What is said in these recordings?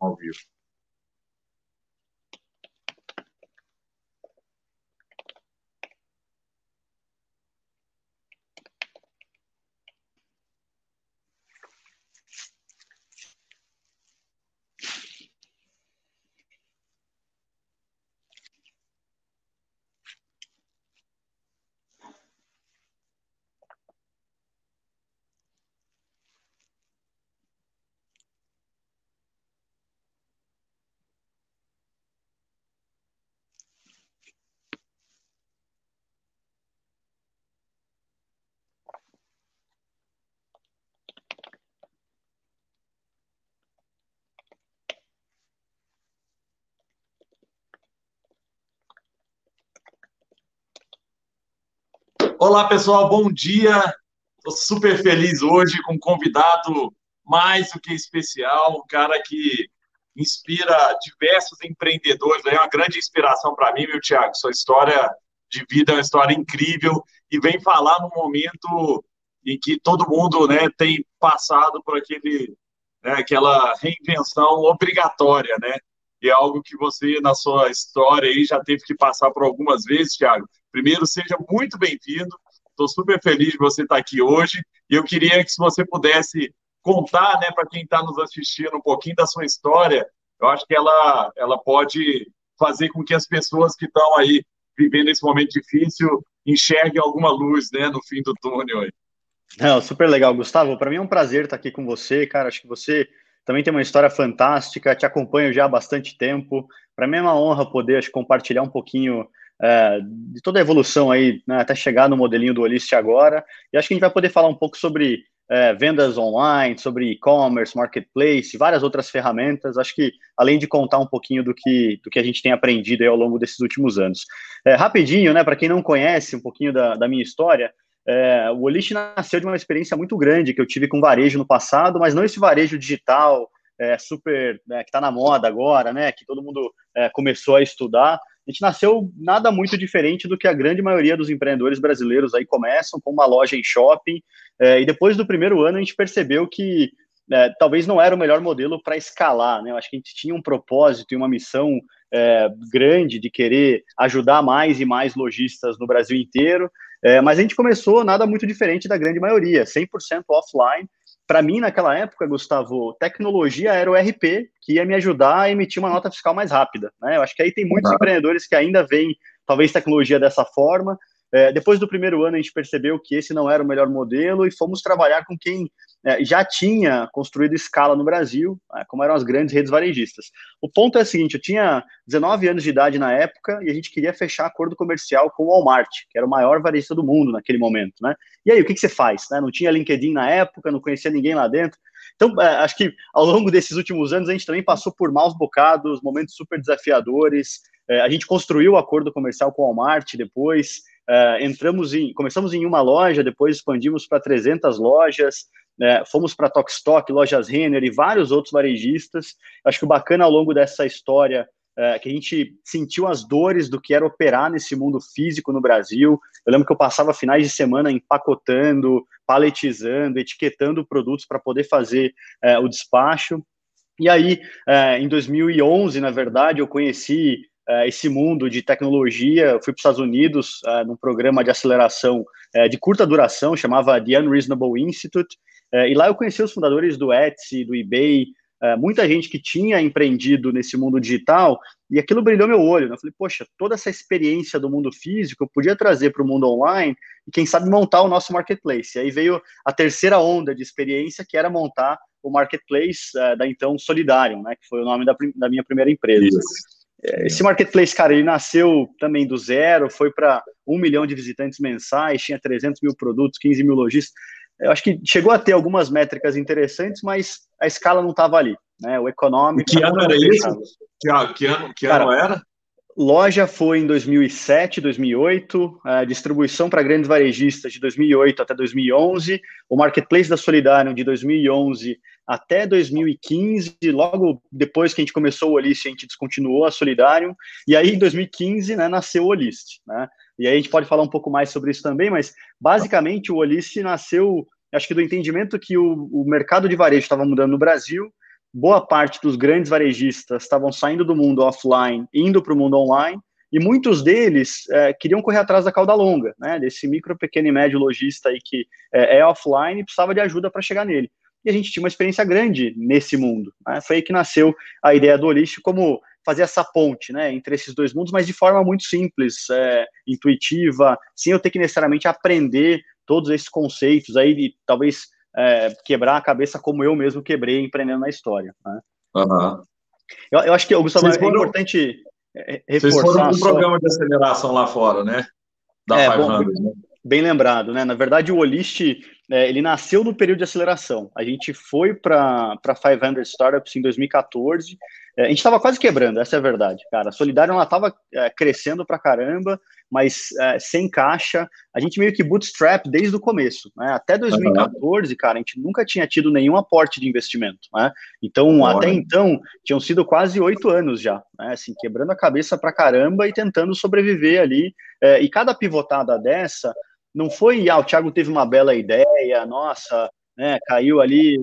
ao vivo. Olá, pessoal, bom dia. Estou super feliz hoje com um convidado mais do que especial, um cara que inspira diversos empreendedores, é uma grande inspiração para mim, meu Tiago. Sua história de vida é uma história incrível e vem falar num momento em que todo mundo né, tem passado por aquele, né, aquela reinvenção obrigatória, né? E é algo que você, na sua história aí, já teve que passar por algumas vezes, Tiago. Primeiro, seja muito bem-vindo. Estou super feliz de você estar aqui hoje. E eu queria que, se você pudesse contar, né, para quem está nos assistindo, um pouquinho da sua história, eu acho que ela, ela pode fazer com que as pessoas que estão aí vivendo esse momento difícil enxerguem alguma luz, né, no fim do túnel. Aí. Não, super legal, Gustavo. Para mim é um prazer estar aqui com você, cara. Acho que você também tem uma história fantástica. Te acompanho já há bastante tempo. Para mim é uma honra poder acho, compartilhar um pouquinho é, de toda a evolução aí, né, até chegar no modelinho do Olist agora. E acho que a gente vai poder falar um pouco sobre é, vendas online, sobre e-commerce, marketplace, várias outras ferramentas. Acho que além de contar um pouquinho do que, do que a gente tem aprendido ao longo desses últimos anos. É, rapidinho, né, para quem não conhece um pouquinho da, da minha história, é, o Olist nasceu de uma experiência muito grande que eu tive com varejo no passado, mas não esse varejo digital, é, super, né, que está na moda agora, né, que todo mundo é, começou a estudar, a gente nasceu nada muito diferente do que a grande maioria dos empreendedores brasileiros aí começam, com uma loja em shopping, é, e depois do primeiro ano a gente percebeu que é, talvez não era o melhor modelo para escalar, né? Eu acho que a gente tinha um propósito e uma missão é, grande de querer ajudar mais e mais lojistas no Brasil inteiro, é, mas a gente começou nada muito diferente da grande maioria, 100% offline, para mim, naquela época, Gustavo, tecnologia era o RP que ia me ajudar a emitir uma nota fiscal mais rápida. Né? Eu acho que aí tem muitos empreendedores que ainda veem, talvez, tecnologia dessa forma, é, depois do primeiro ano, a gente percebeu que esse não era o melhor modelo e fomos trabalhar com quem é, já tinha construído escala no Brasil, é, como eram as grandes redes varejistas. O ponto é o seguinte: eu tinha 19 anos de idade na época e a gente queria fechar acordo comercial com o Walmart, que era o maior varejista do mundo naquele momento. Né? E aí, o que, que você faz? Né? Não tinha LinkedIn na época, não conhecia ninguém lá dentro. Então, é, acho que ao longo desses últimos anos, a gente também passou por maus bocados, momentos super desafiadores. É, a gente construiu o acordo comercial com o Walmart depois. Uh, entramos em, começamos em uma loja, depois expandimos para 300 lojas, uh, fomos para Tokstok, lojas Renner e vários outros varejistas. Acho que o bacana ao longo dessa história uh, que a gente sentiu as dores do que era operar nesse mundo físico no Brasil. Eu lembro que eu passava finais de semana empacotando, paletizando, etiquetando produtos para poder fazer o despacho. E aí, em 2011, na verdade, eu conheci uh, esse mundo de tecnologia. Eu fui para os Estados Unidos uh, num programa de aceleração uh, de curta duração, chamava The Unreasonable Institute, e lá eu conheci os fundadores do Etsy, do eBay, muita gente que tinha empreendido nesse mundo digital, e aquilo brilhou meu olho. Né? Eu falei, poxa, toda essa experiência do mundo físico eu podia trazer para o mundo online e, quem sabe, montar o nosso marketplace. E aí veio a terceira onda de experiência, que era montar o marketplace da então Solidário, né, que foi o nome da, da minha primeira empresa. Isso. Esse marketplace, cara, ele nasceu também do zero, foi para um milhão de visitantes mensais, tinha 300 mil produtos, 15 mil lojistas. Eu acho que chegou a ter algumas métricas interessantes, mas a escala não estava ali. Né? O econômico. Que ano era isso? Que, que ano, que ano era? Loja foi em 2007, 2008, a distribuição para grandes varejistas de 2008 até 2011, o marketplace da Solidário de 2011 até 2015, logo depois que a gente começou o Olist, a gente descontinuou a Solidário, e aí em 2015 né, nasceu o Olist. Né? E aí a gente pode falar um pouco mais sobre isso também, mas basicamente o Olist nasceu, acho que do entendimento que o, o mercado de varejo estava mudando no Brasil, boa parte dos grandes varejistas estavam saindo do mundo offline, indo para o mundo online, e muitos deles é, queriam correr atrás da cauda longa, né, desse micro, pequeno e médio lojista aí que é, é offline e precisava de ajuda para chegar nele. E a gente tinha uma experiência grande nesse mundo. Né, foi aí que nasceu a ideia do Olist como fazer essa ponte né, entre esses dois mundos, mas de forma muito simples, é, intuitiva, sem eu ter que necessariamente aprender todos esses conceitos aí de talvez é, quebrar a cabeça como eu mesmo quebrei empreendendo na história. Né? Uhum. Eu, eu, acho que, Gustavo, é importante reforçar... Vocês foram um só... programa de aceleração lá fora, né? Da é, 500, bom, né? Bem lembrado, né? Na verdade, o Olist, é, ele nasceu no período de aceleração. A gente foi para 500 Startups em 2014, é, a gente estava quase quebrando, essa é a verdade, cara. A Solidária ela estava é, crescendo para caramba, mas é, sem caixa. A gente meio que bootstrap desde o começo, né? Até 2014, uhum. cara, a gente nunca tinha tido nenhum aporte de investimento, né? Então, até então, tinham sido quase oito anos já, né? Assim, quebrando a cabeça para caramba e tentando sobreviver ali. É, e cada pivotada dessa não foi, ah, o Thiago teve uma bela ideia, nossa, né, caiu ali,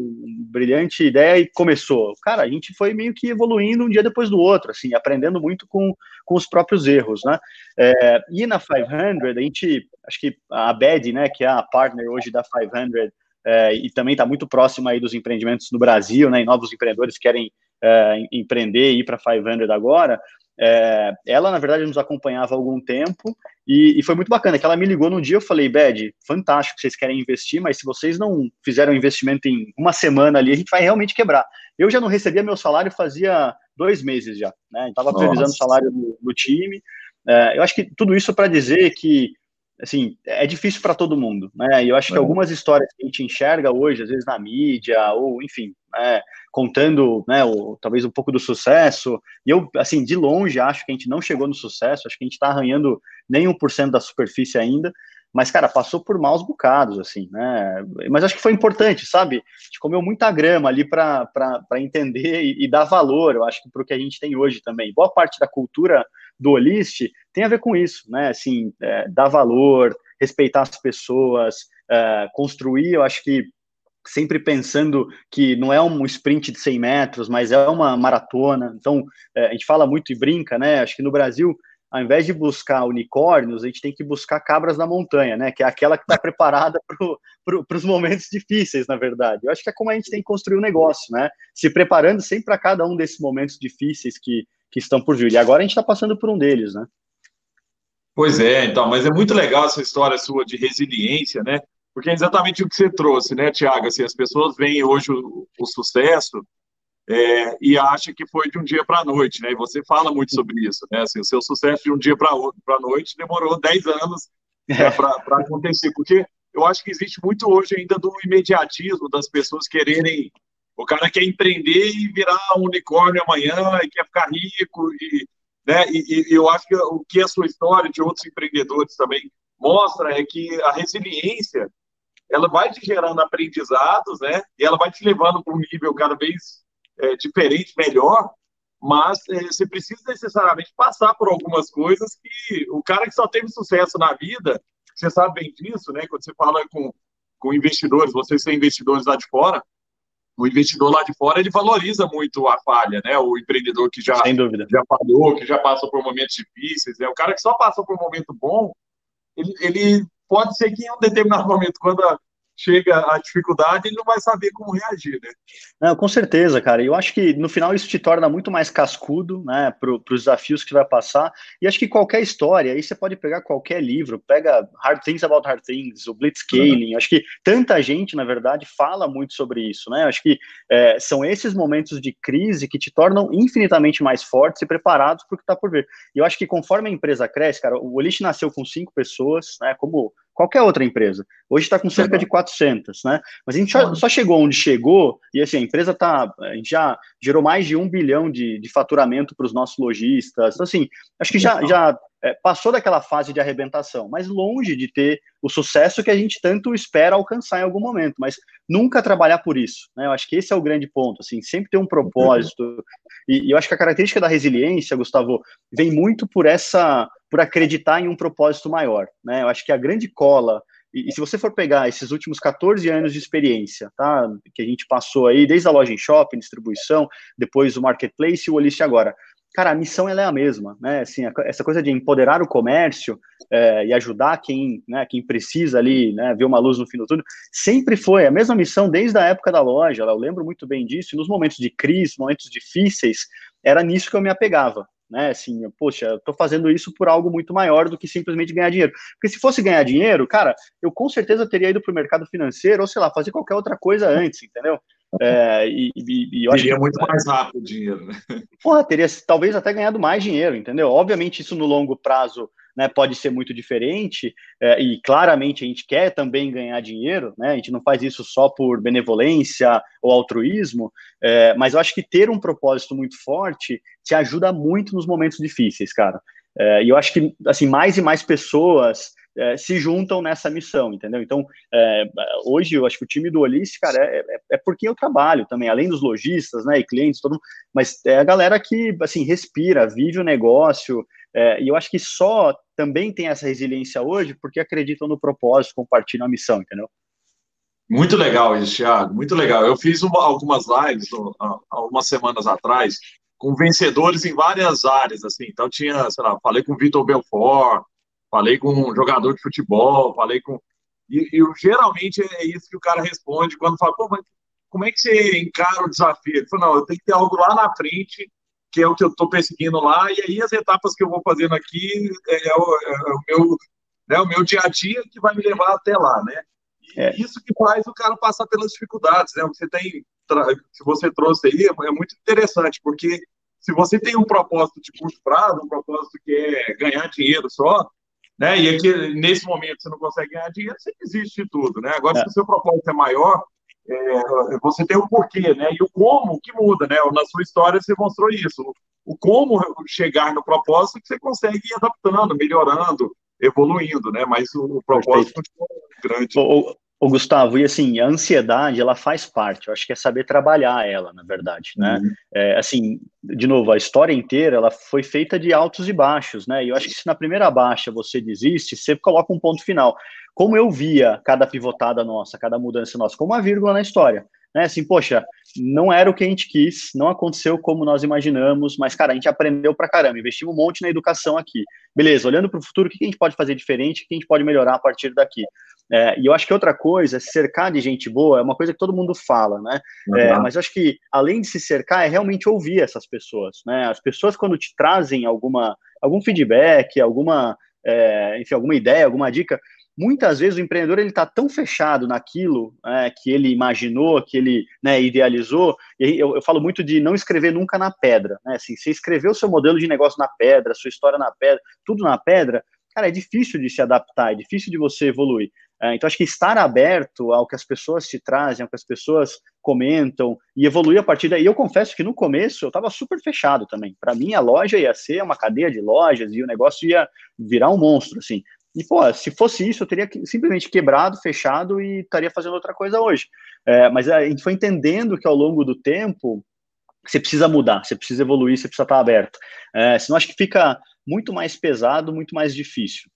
brilhante ideia e começou. Cara, a gente foi meio que evoluindo um dia depois do outro, assim, aprendendo muito com, com os próprios erros, né? É, e na 500, a gente, acho que a Bed, né, que é a partner hoje da 500, é, e também está muito próxima aí dos empreendimentos no Brasil, né, e novos empreendedores querem é, empreender e ir para 500 agora, é, ela, na verdade, nos acompanhava há algum tempo e, e, foi muito bacana que ela me ligou num dia eu falei, Bed, fantástico, vocês querem investir, mas se vocês não fizeram investimento em uma semana ali, a gente vai realmente quebrar. Eu já não recebia meu salário fazia dois meses já, né? Estava previsando o salário do, do time. É, eu acho que tudo isso para dizer que assim, é difícil para todo mundo, né? E eu acho que é. algumas histórias que a gente enxerga hoje, às vezes na mídia, ou enfim, né, contando, né, o, talvez um pouco do sucesso, e eu, assim, de longe acho que a gente não chegou no sucesso, acho que a gente está arranhando nem 1% da superfície ainda, mas, cara, passou por maus bocados, assim, né? Mas acho que foi importante, sabe? A gente comeu muita grama ali para entender e, e, dar valor, eu acho que para o que a gente tem hoje também. Boa parte da cultura do Olist tem a ver com isso, né? Assim, é, dar valor, respeitar as pessoas, é, construir, eu acho que sempre pensando que não é um sprint de 100 metros, mas é uma maratona. Então, é, a gente fala muito e brinca, né? Acho que no Brasil ao invés de buscar unicórnios, a gente tem que buscar cabras da montanha, né? Que é aquela que está preparada para pro, os momentos difíceis, na verdade. Eu acho que é como a gente tem que construir um negócio, né? Se preparando sempre para cada um desses momentos difíceis que, que estão por vir. E agora a gente está passando por um deles, né? Pois é, então, mas é muito legal essa história sua de resiliência, né? Porque é exatamente o que você trouxe, né, Tiago? Assim, as pessoas veem hoje o, o sucesso é, e acha que foi de um dia para a noite, né? E você fala muito sobre isso, né? Assim, o seu sucesso de um dia para a noite demorou 10 anos né, é. para acontecer, porque eu acho que existe muito hoje ainda do imediatismo das pessoas quererem. O cara quer empreender e virar um unicórnio amanhã e quer ficar rico, e, né? E, e eu acho que o que a sua história de outros empreendedores também mostra é que a resiliência ela vai te gerando aprendizados, né? E ela vai te levando para um nível cada vez é, diferente, melhor, mas é, você precisa necessariamente passar por algumas coisas que o cara que só teve sucesso na vida, você sabe bem disso, né? Quando você fala com, com investidores, vocês são investidores lá de fora, o investidor lá de fora ele valoriza muito a falha, né? O empreendedor que já, já falhou, que já passou por momentos difíceis, né? O cara que só passou por um momento bom, ele, ele pode ser que em um determinado momento, quando a, chega a dificuldade, ele não vai saber como reagir, né? Não, com certeza, cara. Eu acho que no final isso te torna muito mais cascudo, né, para os desafios que vai passar. E acho que qualquer história, aí você pode pegar qualquer livro, pega Hard Things About Hard Things, o Blitzscaling. Uhum. Acho que tanta gente, na verdade, fala muito sobre isso, né? Acho que é, são esses momentos de crise que te tornam infinitamente mais fortes e preparados para o que está por vir. E eu acho que conforme a empresa cresce, cara, o Olish nasceu com cinco pessoas, né? Como qualquer outra empresa. Hoje está com cerca de 400, né? Mas a gente só, só, chegou onde chegou, e assim, a empresa tá, a gente já gerou mais de um bilhão de, de faturamento para os nossos lojistas. Então, assim, acho que já, já é, passou daquela fase de arrebentação, mas longe de ter o sucesso que a gente tanto espera alcançar em algum momento, mas nunca trabalhar por isso, né? Eu acho que esse é o grande ponto, assim, sempre ter um propósito. E, e eu acho que a característica da resiliência, Gustavo, vem muito por essa, por acreditar em um propósito maior, né? Eu acho que a grande cola e, e, se você for pegar esses últimos 14 anos de experiência, tá, que a gente passou aí, desde a loja em shopping, distribuição, depois o marketplace e o Olist agora, cara, a missão ela é a mesma, né? Assim, essa coisa de empoderar o comércio é, e ajudar quem, né, quem precisa ali, né, ver uma luz no fim do túnel, sempre foi a mesma missão desde a época da loja. Eu lembro muito bem disso. E nos momentos de crise, momentos difíceis, era nisso que eu me apegava. Né, assim, poxa, eu tô fazendo isso por algo muito maior do que simplesmente ganhar dinheiro. Porque se fosse ganhar dinheiro, cara, eu com certeza teria ido para o mercado financeiro ou sei lá, fazer qualquer outra coisa antes, entendeu? É, e, e, e eu acho que, muito mais rápido o dinheiro, né? Porra, teria talvez até ganhado mais dinheiro, entendeu? Obviamente, isso no longo prazo né, pode ser muito diferente, é, e claramente a gente quer também ganhar dinheiro, né? A gente não faz isso só por benevolência ou altruísmo, é, mas eu acho que ter um propósito muito forte te ajuda muito nos momentos difíceis, cara. É, e eu acho que assim mais e mais pessoas é, se juntam nessa missão, entendeu? Então, é, hoje eu acho que o time do Olis, cara, é, é, é porque eu trabalho também, além dos lojistas, né, e clientes, todo mundo, mas é a galera que, assim, respira, vive o negócio, é, e eu acho que só também tem essa resiliência hoje porque acreditam no propósito, compartilham a missão, entendeu? Muito legal isso, Thiago, muito legal. Eu fiz uma, algumas lives algumas semanas atrás com vencedores em várias áreas, assim. Então tinha, sei lá, falei com o Vitor Belfort, falei com um jogador de futebol, falei com. E, e, geralmente é isso que o cara responde quando fala, pô, mas como é que você encara o desafio? Ele falou, não, eu tenho que ter algo lá na frente, que é o que eu estou perseguindo lá, e aí as etapas que eu vou fazendo aqui é, é, o, é o, meu, né, o meu dia a dia que vai me levar até lá, né? E é. isso que faz o cara passar pelas dificuldades, né? Você tem, se você trouxe aí, é muito interessante, porque se você tem um propósito de curto prazo, um propósito que é ganhar dinheiro só, né? E aqui, nesse momento, você não consegue ganhar dinheiro, você desiste de tudo, né? Agora, é. se o seu propósito é maior, é, você tem o porquê, né? E o como que muda, né? Na sua história, você mostrou isso. O como chegar no propósito que você consegue ir adaptando, melhorando, evoluindo, né? Mas o, o propósito continua grande. O, o Gustavo, e assim, a ansiedade, ela faz parte, eu acho que é saber trabalhar ela, na verdade, né? Uhum. É, assim, de novo, a história inteira, ela foi feita de altos e baixos, né? E eu acho que se na primeira baixa você desiste, você coloca um ponto final. Como eu via cada pivotada nossa, cada mudança nossa, como uma vírgula na história, né? Assim, poxa, não era o que a gente quis, não aconteceu como nós imaginamos, mas, cara, a gente aprendeu pra caramba, investimos um monte na educação aqui. Beleza, olhando para o futuro, o que a gente pode fazer diferente, o que a gente pode melhorar a partir daqui? É, e eu acho que outra coisa, se cercar de gente boa, é uma coisa que todo mundo fala, né? Uhum. É, mas eu acho que, além de se cercar, é realmente ouvir essas pessoas, né? As pessoas, quando te trazem alguma, algum feedback, alguma, é, enfim, alguma ideia, alguma dica, muitas vezes o empreendedor ele está tão fechado naquilo é, que ele imaginou, que ele né, idealizou. Eu, eu, falo muito de não escrever nunca na pedra, né? Assim, você escreveu seu modelo de negócio na pedra, sua história na pedra, tudo na pedra, cara, é difícil de se adaptar, é difícil de você evoluir. É, então, acho que estar aberto ao que as pessoas te trazem, ao que as pessoas comentam e evoluir a partir daí. Eu confesso que no começo eu estava super fechado também. Para mim, a loja ia ser uma cadeia de lojas e o negócio ia virar um monstro, assim. E, pô, se fosse isso, eu teria simplesmente quebrado, fechado e estaria fazendo outra coisa hoje. É, mas a gente foi entendendo que ao longo do tempo você precisa mudar, você precisa evoluir, você precisa estar aberto. É, senão acho que fica muito mais pesado, muito mais difícil.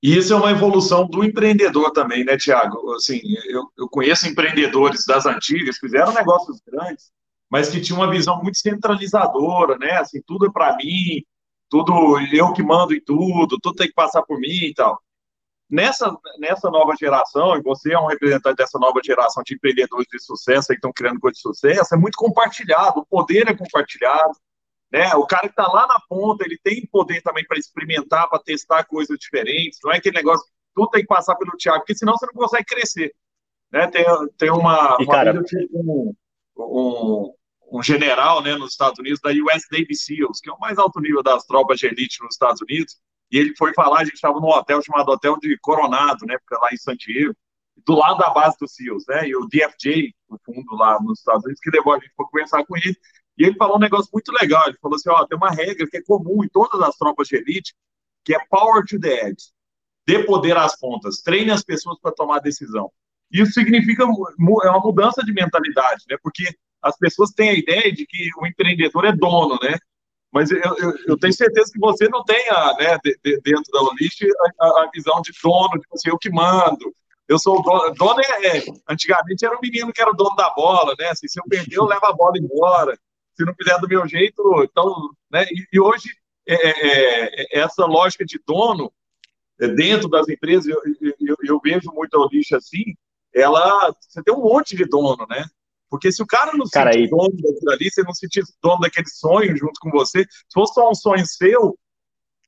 E isso é uma evolução do empreendedor também, né, Tiago? Assim, eu, eu conheço empreendedores das antigas, fizeram negócios grandes, mas que tinham uma visão muito centralizadora, né? Assim, tudo é para mim, tudo eu que mando em tudo, tudo tem que passar por mim e tal. Nessa, nessa nova geração, e você é um representante dessa nova geração de empreendedores de sucesso que estão criando coisas de sucesso, é muito compartilhado, o poder é compartilhado, né? O cara que está lá na ponta, ele tem poder também para experimentar, para testar coisas diferentes. Não é aquele negócio, tudo tem que passar pelo Thiago, porque senão você não consegue crescer. Né? Tem, tem uma. E, uma cara... um, um, um, general né, nos Estados Unidos, da US Navy SEALs, que é o mais alto nível das tropas de elite nos Estados Unidos. E ele foi falar, a gente estava num hotel chamado Hotel de Coronado, né? Porque lá em San Diego, do lado da base dos SEALs, né? E o DFJ, o fundo lá nos Estados Unidos, que levou a gente para conversar com ele. E ele falou um negócio muito legal. Ele falou assim: ó, tem uma regra que é comum em todas as tropas de elite, que é power to the edge. Dê poder às pontas, treine as pessoas para tomar decisão. Isso significa é uma mudança de mentalidade, né? Porque as pessoas têm a ideia de que o empreendedor é dono, né? Mas eu, eu, eu, tenho certeza que você não tem, a, né, de, de, dentro da Olist, a, a, visão de dono, tipo assim, eu que mando. Eu sou o dono. Dono é, é, Antigamente era o menino que era o dono da bola, né? Assim, se eu perder, eu levo a bola embora. Se não fizer do meu jeito, então. Né? E, e hoje, é, é, é essa lógica de dono, é, dentro das empresas, eu, eu, eu vejo muito a Olist assim, ela. Você tem um monte de dono, né? Porque se o cara não se cara, sentir aí... dono daquilo ali, você não se sentir dono daquele sonho junto com você, se fosse só um sonho seu,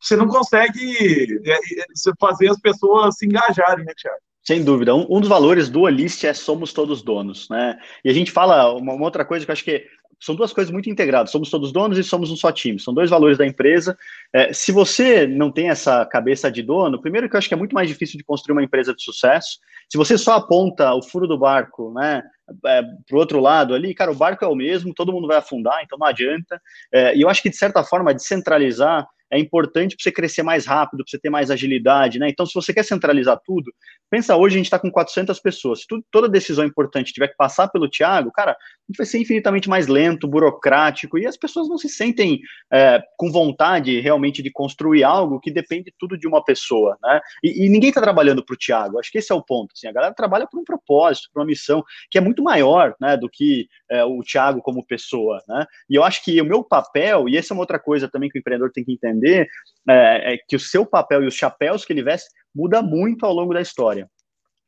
você não consegue é, é, fazer as pessoas se engajarem, né, Tiago? Sem dúvida. Um, um, dos valores do Alist é somos todos donos, né? E a gente fala uma, uma, outra coisa que eu acho que são duas coisas muito integradas. Somos todos donos e somos um só time. São dois valores da empresa. É, se você não tem essa cabeça de dono, primeiro que eu acho que é muito mais difícil de construir uma empresa de sucesso. Se você só aponta o furo do barco, né, é, para o outro lado ali, cara, o barco é o mesmo, todo mundo vai afundar, então não adianta. É, e eu acho que, de certa forma, descentralizar é importante para você crescer mais rápido, para você ter mais agilidade, né? Então, se você quer centralizar tudo, pensa hoje a gente está com 400 pessoas. Se tudo, toda decisão importante tiver que passar pelo Thiago, cara, vai ser infinitamente mais lento, burocrático, e as pessoas não se sentem é, com vontade realmente de construir algo que depende tudo de uma pessoa, né? E, e ninguém está trabalhando para o Thiago. Acho que esse é o ponto. Assim, a galera trabalha por um propósito, por uma missão que é muito maior, né, do que é, o Thiago como pessoa, né? E eu acho que o meu papel, e essa é uma outra coisa também que o empreendedor tem que entender entender é, é, que o seu papel e os chapéus que ele veste muda muito ao longo da história.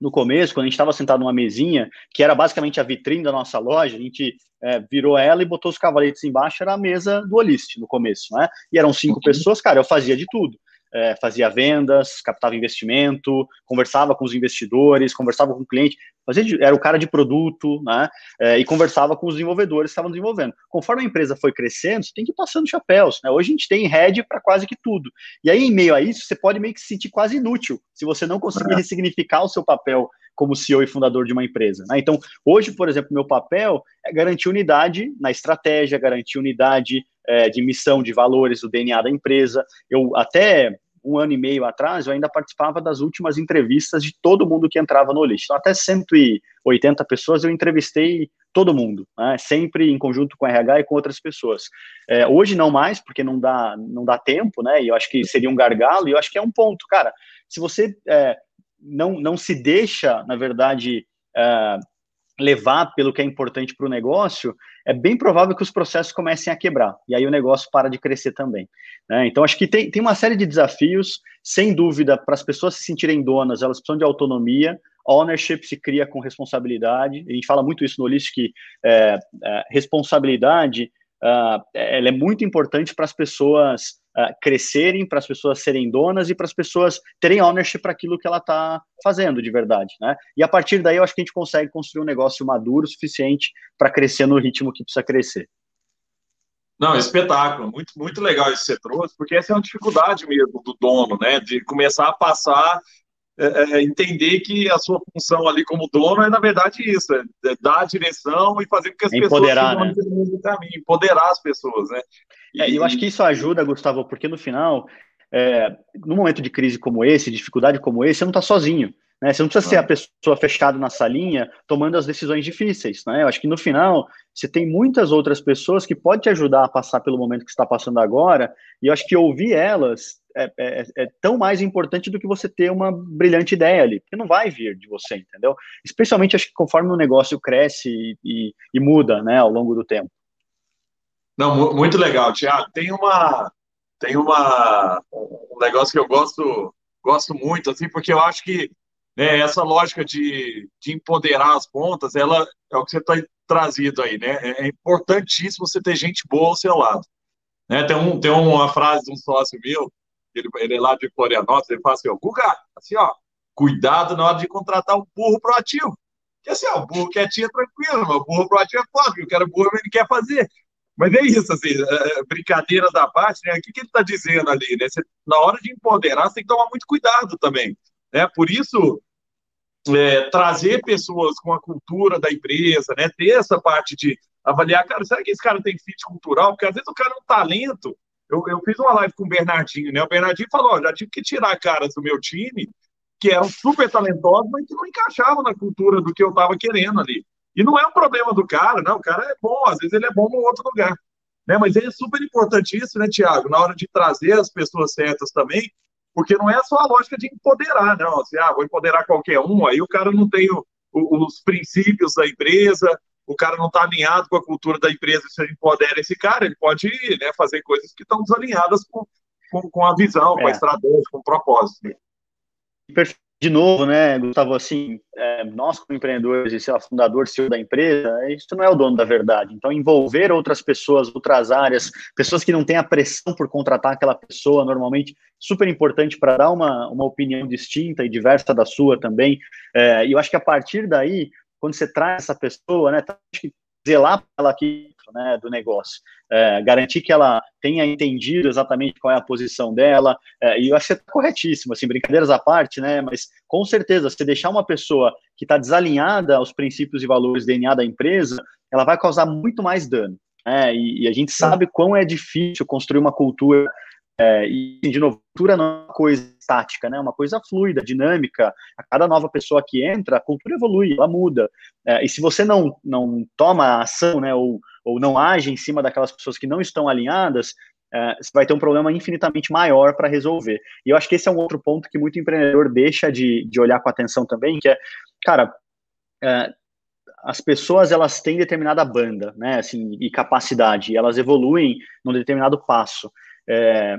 No começo, quando a gente estava sentado numa mesinha, que era basicamente a vitrine da nossa loja, a gente é, virou ela e botou os cavaletes embaixo, era a mesa do Olist no começo, né? E eram cinco uhum. pessoas, cara, eu fazia de tudo é, fazia vendas, captava investimento, conversava com os investidores, conversava com o cliente, fazia de, era o cara de produto, né? É, e conversava com os desenvolvedores que estavam desenvolvendo. Conforme a empresa foi crescendo, você tem que ir passando chapéus. Né? Hoje a gente tem head para quase que tudo. E aí, em meio a isso, você pode meio que se sentir quase inútil se você não conseguir é. ressignificar o seu papel como CEO e fundador de uma empresa. Né? Então, hoje, por exemplo, meu papel é garantir unidade na estratégia, garantir unidade é, de missão, de valores, do DNA da empresa. Eu até um ano e meio atrás, eu ainda participava das últimas entrevistas de todo mundo que entrava no list. Então, até 180 pessoas eu entrevistei todo mundo, né? sempre em conjunto com o RH e com outras pessoas. É, hoje não mais, porque não dá, não dá tempo, né? E eu acho que seria um gargalo, e eu acho que é um ponto, cara. Se você é, não, não se deixa, na verdade, é, levar pelo que é importante para o negócio, é bem provável que os processos comecem a quebrar, e aí o negócio para de crescer também. Né? Então, acho que tem, tem uma série de desafios, sem dúvida, para as pessoas se sentirem donas, elas precisam de autonomia, ownership se cria com responsabilidade, a gente fala muito isso no List, que é, é, responsabilidade uh, ela é muito importante para as pessoas uh, crescerem, para as pessoas serem donas e para as pessoas terem ownership para aquilo que ela está fazendo de verdade, né? E a partir daí eu acho que a gente consegue construir um negócio maduro o suficiente para crescer no ritmo que precisa crescer. Não, espetáculo, muito, muito legal isso que você trouxe, porque essa é uma dificuldade mesmo do dono, né? De começar a passar é, é, entender que a sua função ali como dono é, na verdade, isso, é, é dar a direção e fazer com que as empoderar, pessoas sigam né? caminho, empoderar as pessoas, né? E é, eu acho que isso ajuda, Gustavo, porque no final, é, num momento de crise como esse, dificuldade como esse, você não está sozinho. Né? Você não precisa ser a pessoa fechada na salinha tomando as decisões difíceis. Né? Eu acho que no final você tem muitas outras pessoas que podem te ajudar a passar pelo momento que está passando agora, e eu acho que ouvir elas é, é, é, tão mais importante do que você ter uma brilhante ideia ali, porque não vai vir de você, entendeu? Especialmente acho que conforme o negócio cresce e, e, e muda, né, ao longo do tempo. Não, muito legal, Tiago. Tem uma tem uma um negócio que eu gosto gosto muito, assim, porque eu acho que né, essa lógica de, de empoderar as pontas, ela é o que você está trazido aí, né? É, é importantíssimo você ter gente boa ao seu lado. Né? Tem, um, tem uma frase de um sócio meu ele, ele é lá de Florianópolis, ele fala assim, ó, Guga, assim, ó, cuidado na hora de contratar um burro proativo. Porque assim, ó, o burro quietinho é tranquilo, mas o burro proativo é foda, o cara burro ele quer fazer. Mas é isso, assim, é, é brincadeira da parte, né? O que, que ele está dizendo ali, né? Você, na hora de empoderar, você tem que tomar muito cuidado também, né? Por isso, é, trazer pessoas com a cultura da empresa, né? Ter essa parte de avaliar, cara, será que esse cara tem fit cultural? Porque às vezes o cara é um talento, eu, eu fiz uma live com o Bernardinho, né? O Bernardinho falou: já tive que tirar caras do meu time que eram super talentosos, mas que não encaixavam na cultura do que eu estava querendo ali. E não é um problema do cara, não. O cara é bom, às vezes ele é bom em outro lugar. Né? Mas é super importante isso, né, Tiago, na hora de trazer as pessoas certas também, porque não é só a lógica de empoderar, não. Assim, ah, vou empoderar qualquer um, aí o cara não tem o, o, os princípios da empresa, o cara não está alinhado com a cultura da empresa, se empodera esse cara, ele pode né, fazer coisas que estão desalinhadas com, com, com, a visão, é. com a é. estratégia, com o propósito. De novo, né, Gustavo, assim, é, nós como empreendedores e sei lá, fundador, CEO da empresa, isso não é o dono da verdade. Então, envolver outras pessoas, outras áreas, pessoas que não têm a pressão por contratar aquela pessoa, normalmente, super importante para dar uma, uma opinião distinta e diversa da sua também. É, e eu acho que a partir daí, quando você traz essa pessoa, né, que zelar ela aqui né, do negócio, é, garantir que ela tenha entendido exatamente qual é a posição dela, é, e eu acho que está corretíssimo, assim, brincadeiras à parte, né, mas com certeza, se deixar uma pessoa que está desalinhada aos princípios e valores DNA da empresa, ela vai causar muito mais dano, né, e, e a gente sabe quão é difícil construir uma cultura é, e, de novo, cultura não é uma coisa estática, né? É uma coisa fluida, dinâmica. A cada nova pessoa que entra, a cultura evolui, ela muda. É, e se você não, não toma ação, né, ou, ou não age em cima daquelas pessoas que não estão alinhadas, é, você vai ter um problema infinitamente maior para resolver. E eu acho que esse é um outro ponto que muito empreendedor deixa de, de olhar com atenção também, que é, cara, é, as pessoas elas têm determinada banda, né, assim, e capacidade, e elas evoluem num determinado passo. É,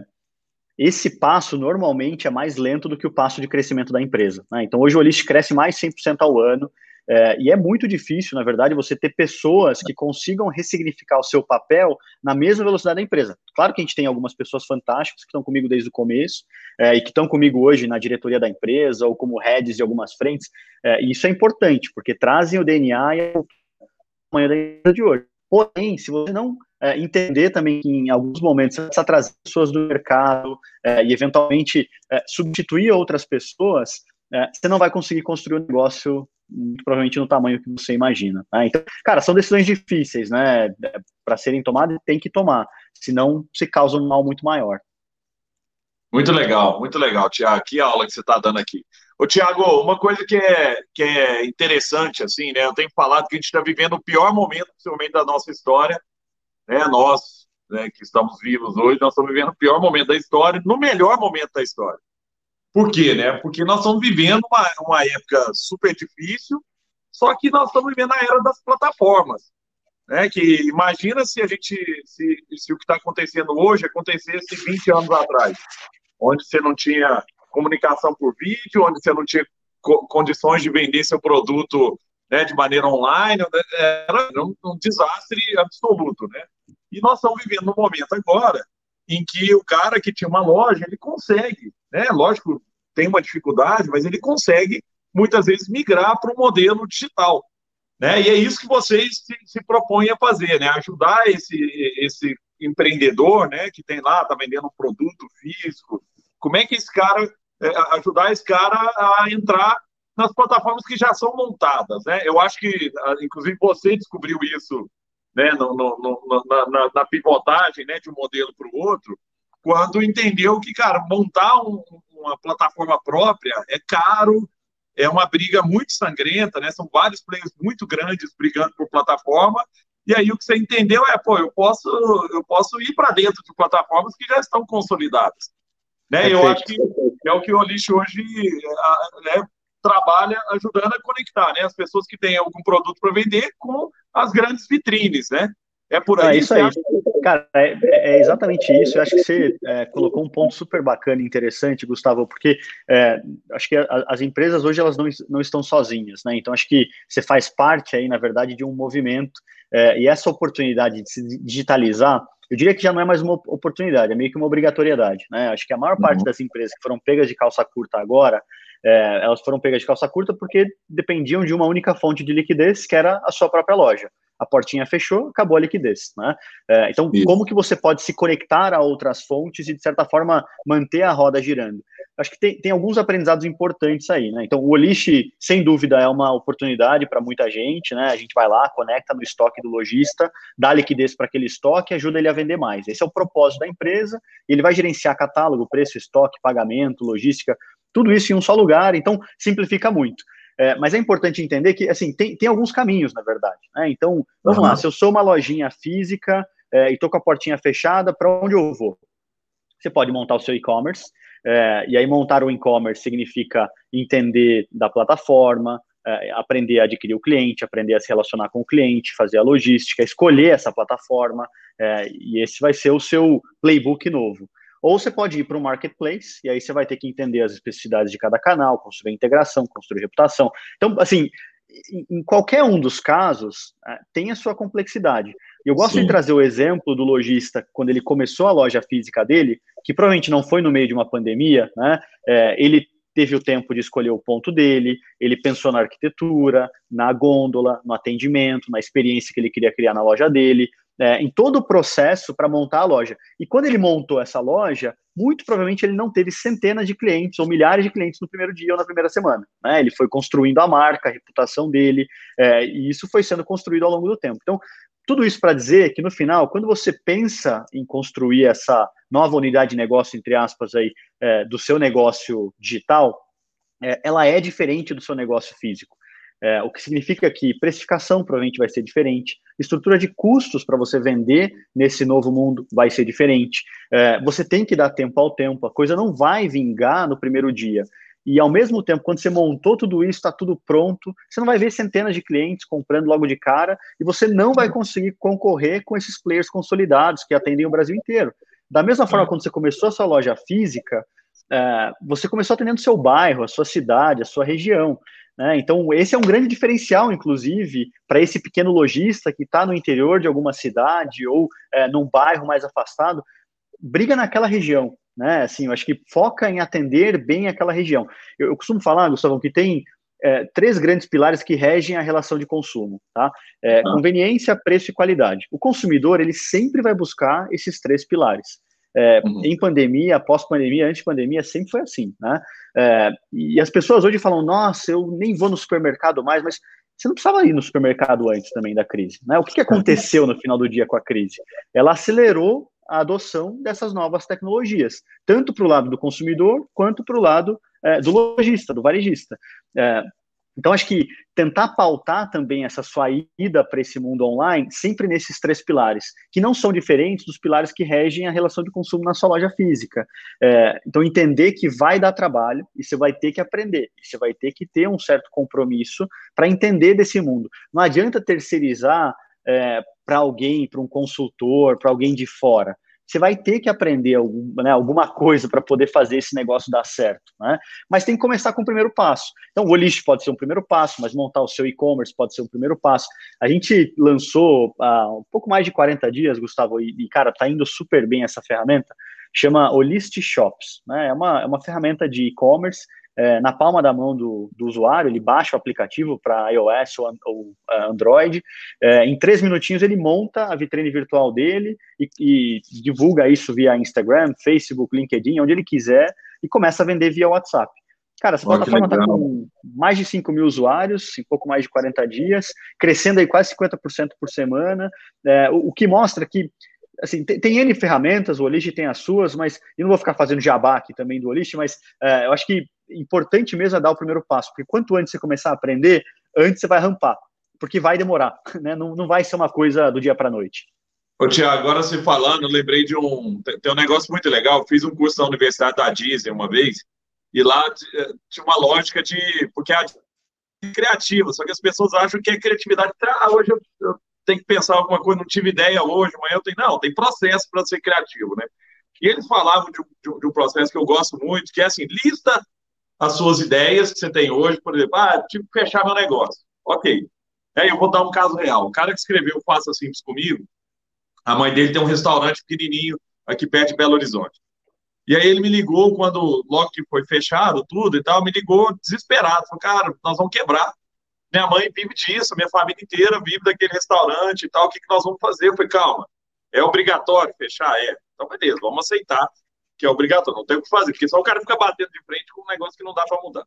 esse passo normalmente é mais lento do que o passo de crescimento da empresa. Né? Então, hoje o Olist cresce mais 100% ao ano, é, e é muito difícil, na verdade, você ter pessoas que consigam ressignificar o seu papel na mesma velocidade da empresa. Claro que a gente tem algumas pessoas fantásticas que estão comigo desde o começo é, e que estão comigo hoje na diretoria da empresa ou como heads de algumas frentes, é, e isso é importante, porque trazem o DNA e a manhã da empresa de hoje. Porém, se você não é, entender também que em alguns momentos você precisa trazer pessoas do mercado é, e eventualmente é, substituir outras pessoas, é, você não vai conseguir construir um negócio provavelmente no tamanho que você imagina. Né? Então, cara, são decisões difíceis, né? É, Para serem tomadas, tem que tomar, senão se causa um mal muito maior. Muito legal, muito legal, Tiago. Que aula que você está dando aqui. Ô, Tiago, uma coisa que é, que é interessante, assim, né? Eu tenho falado que a gente está vivendo o pior momento, possivelmente, da nossa história, né, nós né, que estamos vivos hoje, nós estamos vivendo o pior momento da história, no melhor momento da história. Por quê? Né? Porque nós estamos vivendo uma, uma época super difícil, só que nós estamos vivendo a era das plataformas. Né? Que imagina se a gente, se, se o que está acontecendo hoje acontecesse 20 anos atrás, onde você não tinha comunicação por vídeo, onde você não tinha co condições de vender seu produto né, de maneira online, né, era um, um, desastre absoluto, né? E nós estamos vivendo um momento agora em que o cara que tinha uma loja, ele consegue, né? Lógico, tem uma dificuldade, mas ele consegue muitas vezes migrar para o modelo digital, né? E é isso que vocês se, se propõem a fazer, né? Ajudar esse esse empreendedor, né, que tem lá, tá vendendo um produto físico, como é que esse cara é, ajudar esse cara a entrar nas plataformas que já são montadas, né? Eu acho que, ah, inclusive, você descobriu isso, né, no, no, no, na, na, pivotagem, né, de um modelo para o outro, quando entendeu que, cara, montar um, uma plataforma própria é caro, é uma briga muito sangrenta, né? São vários players muito grandes brigando por plataforma. E aí o que você entendeu é, pô, eu posso, eu posso ir para dentro de plataformas que já estão consolidadas. Né? Eu acho que é o que o Olix hoje né, trabalha ajudando a conectar, né? As pessoas que têm algum produto para vender com as grandes vitrines, né? É por aí. É isso aí. Cara, é, é, exatamente isso. Eu acho que você é, colocou um ponto super bacana e interessante, Gustavo, porque é, acho que a, as empresas hoje elas não, não estão sozinhas, né? Então acho que você faz parte aí, na verdade, de um movimento é, e essa oportunidade de se digitalizar, eu diria que já não é mais uma oportunidade, é meio que uma obrigatoriedade, né? Acho que a maior parte uhum. das empresas que foram pegas de calça curta agora é, elas foram pegas de calça curta porque dependiam de uma única fonte de liquidez, que era a sua própria loja. A portinha fechou, acabou a liquidez. Né? É, então, Isso. como que você pode se conectar a outras fontes e, de certa forma, manter a roda girando? Acho que tem, tem alguns aprendizados importantes aí. Né? Então, o Olish, sem dúvida, é uma oportunidade para muita gente. Né? A gente vai lá, conecta no estoque do lojista, dá liquidez para aquele estoque e ajuda ele a vender mais. Esse é o propósito da empresa. Ele vai gerenciar catálogo, preço, estoque, pagamento, logística, tudo isso em um só lugar, então simplifica muito. É, mas é importante entender que, assim, tem, tem alguns caminhos, na verdade. Né? Então, vamos uhum. lá, se eu sou uma lojinha física, é, e estou com a portinha fechada, para onde eu vou? Você pode montar o seu e-commerce, é, e aí montar o e-commerce significa entender da plataforma, é, aprender a adquirir o cliente, aprender a se relacionar com o cliente, fazer a logística, escolher essa plataforma, é, e esse vai ser o seu playbook novo. Ou você pode ir para um marketplace, e aí você vai ter que entender as especificidades de cada canal, construir integração, construir reputação. Então, assim, em qualquer um dos casos, é, tem a sua complexidade. Eu gosto Sim. de trazer o exemplo do lojista, quando ele começou a loja física dele, que provavelmente não foi no meio de uma pandemia, né? É, ele teve o tempo de escolher o ponto dele, ele pensou na arquitetura, na gôndola, no atendimento, na experiência que ele queria criar na loja dele, é, em todo o processo para montar a loja. E quando ele montou essa loja, muito provavelmente ele não teve centenas de clientes ou milhares de clientes no primeiro dia ou na primeira semana. Né? Ele foi construindo a marca, a reputação dele, é, e isso foi sendo construído ao longo do tempo. Então, tudo isso para dizer que no final, quando você pensa em construir essa nova unidade de negócio, entre aspas, aí, é, do seu negócio digital, é, ela é diferente do seu negócio físico. É, o que significa que precificação provavelmente vai ser diferente, estrutura de custos para você vender nesse novo mundo vai ser diferente. É, você tem que dar tempo ao tempo, a coisa não vai vingar no primeiro dia. E ao mesmo tempo, quando você montou tudo isso, está tudo pronto, você não vai ver centenas de clientes comprando logo de cara e você não vai conseguir concorrer com esses players consolidados que atendem o Brasil inteiro. Da mesma forma, quando você começou a sua loja física, é, você começou atendendo o seu bairro, a sua cidade, a sua região. Né? Então, esse é um grande diferencial, inclusive, para esse pequeno lojista que está no interior de alguma cidade ou é, num bairro mais afastado, briga naquela região né? Assim, eu acho que foca em atender bem aquela região. Eu, eu costumo falar, Gustavo, que tem é, três grandes pilares que regem a relação de consumo, tá? É, uhum. Conveniência, preço e qualidade. O consumidor, ele sempre vai buscar esses três pilares. É, uhum. Em pandemia, pós-pandemia, antes de pandemia, sempre foi assim, né? É, e as pessoas hoje falam, nossa, eu nem vou no supermercado mais, mas você não precisava ir no supermercado antes também da crise, né? O que, que aconteceu no final do dia com a crise? Ela acelerou a adoção dessas novas tecnologias, tanto para o lado do consumidor quanto para o lado é, do lojista, do varejista. É, então, acho que tentar pautar também essa sua ida para esse mundo online, sempre nesses três pilares, que não são diferentes dos pilares que regem a relação de consumo na sua loja física. É, então, entender que vai dar trabalho e você vai ter que aprender, você vai ter que ter um certo compromisso para entender desse mundo. Não adianta terceirizar é, para alguém, para um consultor, para alguém de fora. Você vai ter que aprender algum, né, alguma coisa para poder fazer esse negócio dar certo. Né? Mas tem que começar com o primeiro passo. Então, o Olist pode ser um primeiro passo, mas montar o seu e-commerce pode ser um primeiro passo. A gente lançou há um pouco mais de 40 dias, Gustavo, e, e cara, está indo super bem essa ferramenta. Chama Olist Shops. Né? É, uma, é uma ferramenta de e-commerce é, na palma da mão do, do, usuário, ele baixa o aplicativo para iOS ou, ou uh, Android, é, em três minutinhos ele monta a vitrine virtual dele e, e, divulga isso via Instagram, Facebook, LinkedIn, onde ele quiser, e começa a vender via WhatsApp. Cara, essa plataforma está com mais de 5 mil usuários, em pouco mais de 40 dias, crescendo aí quase 50% por semana, é, o, o que mostra que assim, tem, tem N ferramentas, o Olist tem as suas, mas eu não vou ficar fazendo jabá aqui também do Olist, mas é, eu acho que importante mesmo é dar o primeiro passo, porque quanto antes você começar a aprender, antes você vai rampar, porque vai demorar, né? Não, não vai ser uma coisa do dia para a noite. Ô, Tiago, agora você falando, eu lembrei de um. Tem um negócio muito legal. Eu fiz um curso na Universidade da Disney uma vez, e lá eh, tinha uma lógica de. Porque é criativa, só que as pessoas acham que é criatividade. Ah, hoje eu, eu tenho que pensar alguma coisa, não tive ideia hoje, amanhã eu tenho. Não, tem processo para ser criativo, né? E eles falavam de um, de um, processo que eu gosto muito, que é assim: lista as suas ideias que você tem hoje, por exemplo, ah, que fechar meu negócio. Ok. Aí eu vou dar um caso real. O cara que escreveu Faça Simples comigo, a mãe dele tem um restaurante pequenininho aqui perto de Belo Horizonte. E aí ele me ligou quando, logo que foi fechado tudo e tal, me ligou desesperado. Falou, cara, nós vamos quebrar. Minha mãe vive disso, minha família inteira vive daquele restaurante e tal, o que, que nós vamos fazer? Eu falei, calma, é obrigatório fechar? É. Então, beleza, vamos aceitar que é obrigatório, não tem o que fazer, porque só o cara fica batendo de frente com um negócio que não dá para mudar.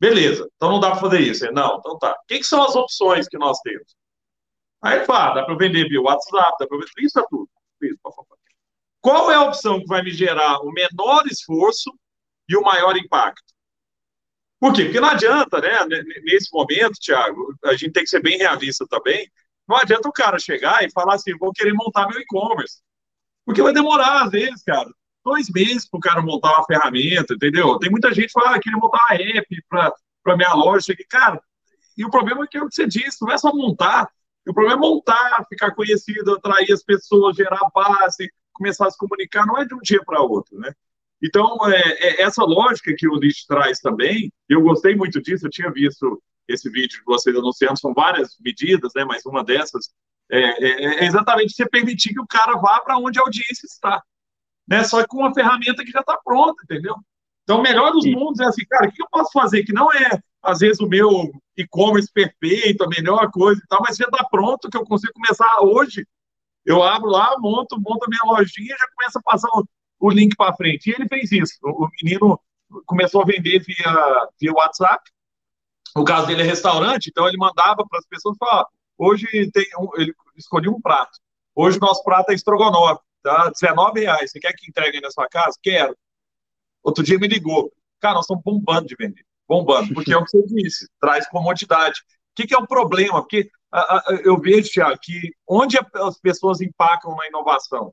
Beleza, então não dá para fazer isso. Não, então tá. O que, que, são as opções que nós temos? Aí fala, dá para vender via WhatsApp, dá para vender, isso é tudo. Isso, Qual é a opção que vai me gerar o menor esforço e o maior impacto? Por quê? Porque não adianta, né? Nesse momento, Thiago, a gente tem que ser bem realista também. Não adianta o cara chegar e falar assim, vou querer montar meu e-commerce. Porque vai demorar, às vezes, cara, dois meses para o cara montar uma ferramenta, entendeu? Tem muita gente que fala, ah, queria montar uma app para minha loja. Cara, e o problema é que é o que você disse, não é só montar. O problema é montar, ficar conhecido, atrair as pessoas, gerar base, começar a se comunicar, não é de um dia para outro, né? Então, é, é, essa lógica que o List traz também, eu gostei muito disso, eu tinha visto esse vídeo que vocês anunciando, são várias medidas, né, mas uma dessas é, é, é exatamente você permitir que o cara vá para onde a audiência está, né, só que com uma ferramenta que já está pronta, entendeu? Então, o melhor dos mundos é assim, cara, o que eu posso fazer que não é, às vezes, o meu e-commerce perfeito, a melhor coisa e tal, mas já está pronto, que eu consigo começar hoje. Eu abro lá, monto, monto a minha lojinha já começa a passar o, o link para frente. E ele fez isso. O, o menino começou a vender via, via WhatsApp, o caso dele é restaurante, então ele mandava para as pessoas falar: hoje tem um, ele escolheu um prato. Hoje o nosso prato é estrogonofe, tá? 19 reais. Você quer que entregue na sua casa? Quero. Outro dia me ligou. Cara, nós estamos bombando de vender. Bombando, porque é o que você disse, traz comodidade. O que, que é o problema? Porque a, a, eu vejo, Thiago, que onde as pessoas empacam na inovação?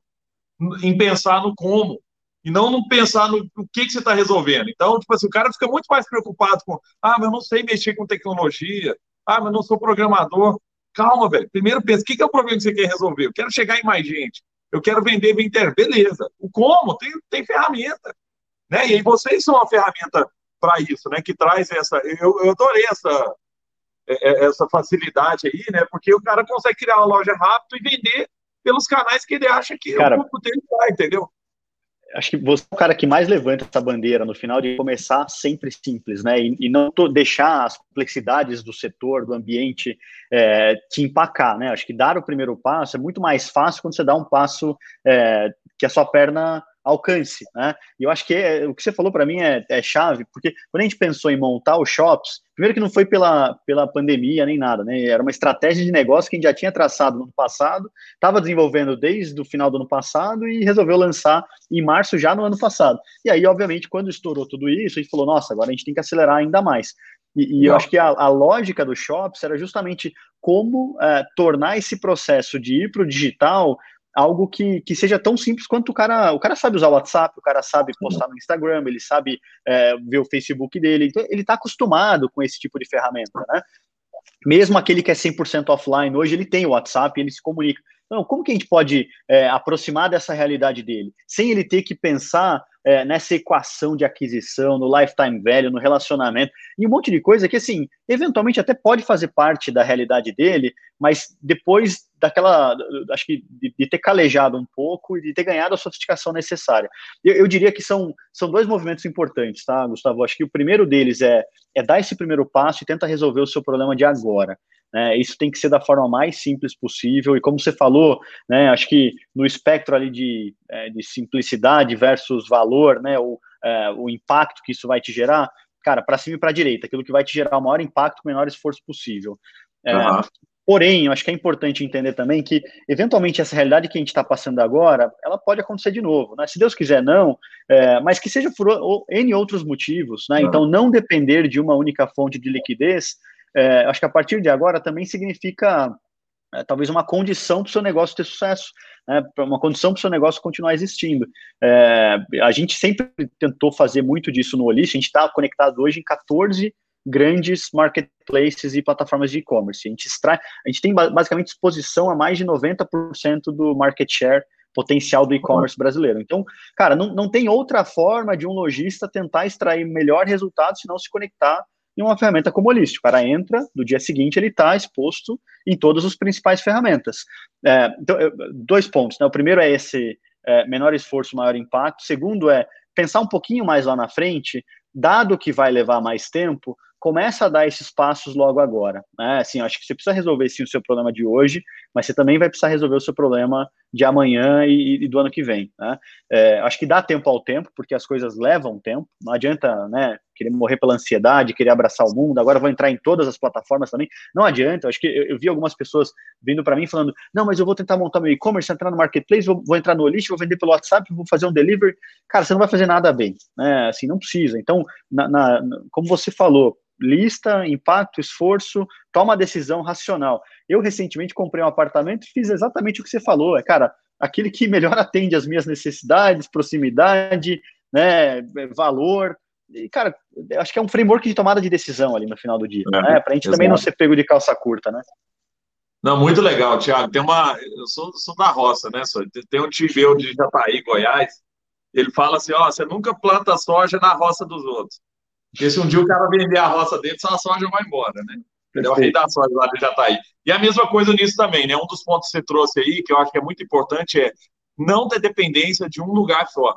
Em pensar no como e não no pensar no, no que, que você está resolvendo. Então, tipo assim, o cara fica muito mais preocupado com, ah, mas eu não sei mexer com tecnologia, ah, mas eu não sou programador. Calma, velho. Primeiro pensa, o que, que é o problema que você quer resolver? Eu quero chegar em mais gente. Eu quero vender via internet. Beleza. O como? Tem, tem ferramenta. Né? E aí vocês são uma ferramenta para isso, né? Que traz essa. Eu, eu adorei essa, é, é, essa facilidade aí, né? Porque o cara consegue criar uma loja rápido e vender pelos canais que ele acha que cara, o público dele vai, entendeu? Acho que você é o cara que mais levanta essa bandeira no final de começar sempre simples, né? E, e não deixar as complexidades do setor, do ambiente, é, te empacar, né? Acho que dar o primeiro passo é muito mais fácil quando você dá um passo é, que a sua perna alcance, né? E eu acho que é, o que você falou para mim é, é, chave, porque quando a gente pensou em montar os shops, primeiro que não foi pela, pela pandemia nem nada, né? Era uma estratégia de negócio que a gente já tinha traçado no ano passado, estava desenvolvendo desde o final do ano passado e resolveu lançar em março já no ano passado. E aí, obviamente, quando estourou tudo isso, a gente falou, nossa, agora a gente tem que acelerar ainda mais. E, e eu acho que a, a, lógica do shops era justamente como é, tornar esse processo de ir para o digital algo que, que seja tão simples quanto o cara. O cara sabe usar o WhatsApp, o cara sabe postar no Instagram, ele sabe é, ver o Facebook dele. Então, ele está acostumado com esse tipo de ferramenta, né? Mesmo aquele que é 100% offline, hoje ele tem o WhatsApp, ele se comunica. Então, como que a gente pode é, aproximar dessa realidade dele, sem ele ter que pensar é, nessa equação de aquisição, no lifetime value, no relacionamento, e um monte de coisa que, assim, eventualmente até pode fazer parte da realidade dele, mas depois daquela, acho que de, de ter calejado um pouco e de ter ganhado a sofisticação necessária. Eu, eu, diria que são, são dois movimentos importantes, tá, Gustavo? Acho que o primeiro deles é, é dar esse primeiro passo e tenta resolver o seu problema de agora. Né, isso tem que ser da forma mais simples possível, e como você falou, né, acho que no espectro ali de, é, de simplicidade versus valor, né, o, é, o impacto que isso vai te gerar, cara, para cima e para direita, aquilo que vai te gerar o maior impacto com o menor esforço possível. É, uhum. Porém, eu acho que é importante entender também que, eventualmente, essa realidade que a gente está passando agora, ela pode acontecer de novo, né? Se Deus quiser, não, é, mas que seja por N outros motivos, né? Uhum. Então, não depender de uma única fonte de liquidez é, acho que a partir de agora também significa é, talvez uma condição para o seu negócio ter sucesso, né, uma condição para o seu negócio continuar existindo. É, a gente sempre tentou fazer muito disso no Olist, a gente está conectado hoje em 14 grandes marketplaces e plataformas de e-commerce. A gente extrai, a gente tem basicamente exposição a mais de 90% do market share potencial do e-commerce brasileiro. Então, cara, não, não tem outra forma de um lojista tentar extrair melhor resultado se não se conectar em uma ferramenta como o List. O cara entra, no dia seguinte ele está exposto em todas as principais ferramentas. É, então, dois pontos. Né? O primeiro é esse é, menor esforço, maior impacto. O segundo é pensar um pouquinho mais lá na frente, dado que vai levar mais tempo, começa a dar esses passos logo agora. Né? Assim, acho que você precisa resolver sim o seu problema de hoje, mas você também vai precisar resolver o seu problema de amanhã e, e do ano que vem. Né? É, acho que dá tempo ao tempo, porque as coisas levam tempo. Não adianta né, querer morrer pela ansiedade, querer abraçar o mundo, agora vou entrar em todas as plataformas também. Não adianta, acho que eu, eu vi algumas pessoas vindo para mim falando, não, mas eu vou tentar montar meu e-commerce, entrar no marketplace, vou, vou entrar no list, vou vender pelo WhatsApp, vou fazer um delivery. Cara, você não vai fazer nada bem, né? Assim, não precisa. Então, na, na, como você falou, lista, impacto, esforço, toma a decisão racional. Eu recentemente comprei um apartamento e fiz exatamente o que você falou. É, cara, aquele que melhor atende às minhas necessidades, proximidade, né, valor. Cara, acho que é um framework de tomada de decisão ali no final do dia, é, né? Para a gente também não ser pego de calça curta, né? Não, muito legal, Thiago. Tem uma. Eu sou, sou da roça, né? Tem um tio meu de Jataí, Goiás. Ele fala assim: ó, você nunca planta soja na roça dos outros. Porque se um dia o cara vender a roça dele, só a soja vai embora, né? Ele é o rei da soja lá de Jataí. E a mesma coisa nisso também, né? Um dos pontos que você trouxe aí, que eu acho que é muito importante, é não ter dependência de um lugar só.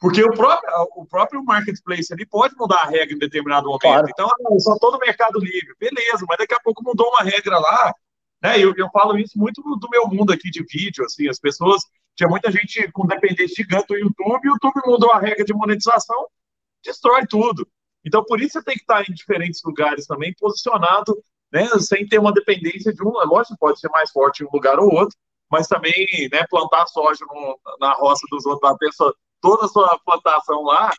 Porque o próprio, o próprio marketplace ali pode mudar a regra em determinado momento. Claro. Então, ah, só todo mercado livre. Beleza, mas daqui a pouco mudou uma regra lá. Né? Eu, eu falo isso muito do meu mundo aqui de vídeo. Assim, as pessoas. Tinha muita gente com dependência gigante do YouTube, e o YouTube mudou a regra de monetização, destrói tudo. Então, por isso você tem que estar em diferentes lugares também, posicionado, né, sem ter uma dependência de um. É lógico, pode ser mais forte em um lugar ou outro, mas também né, plantar soja no, na roça dos outros, ter sua, toda a sua plantação lá,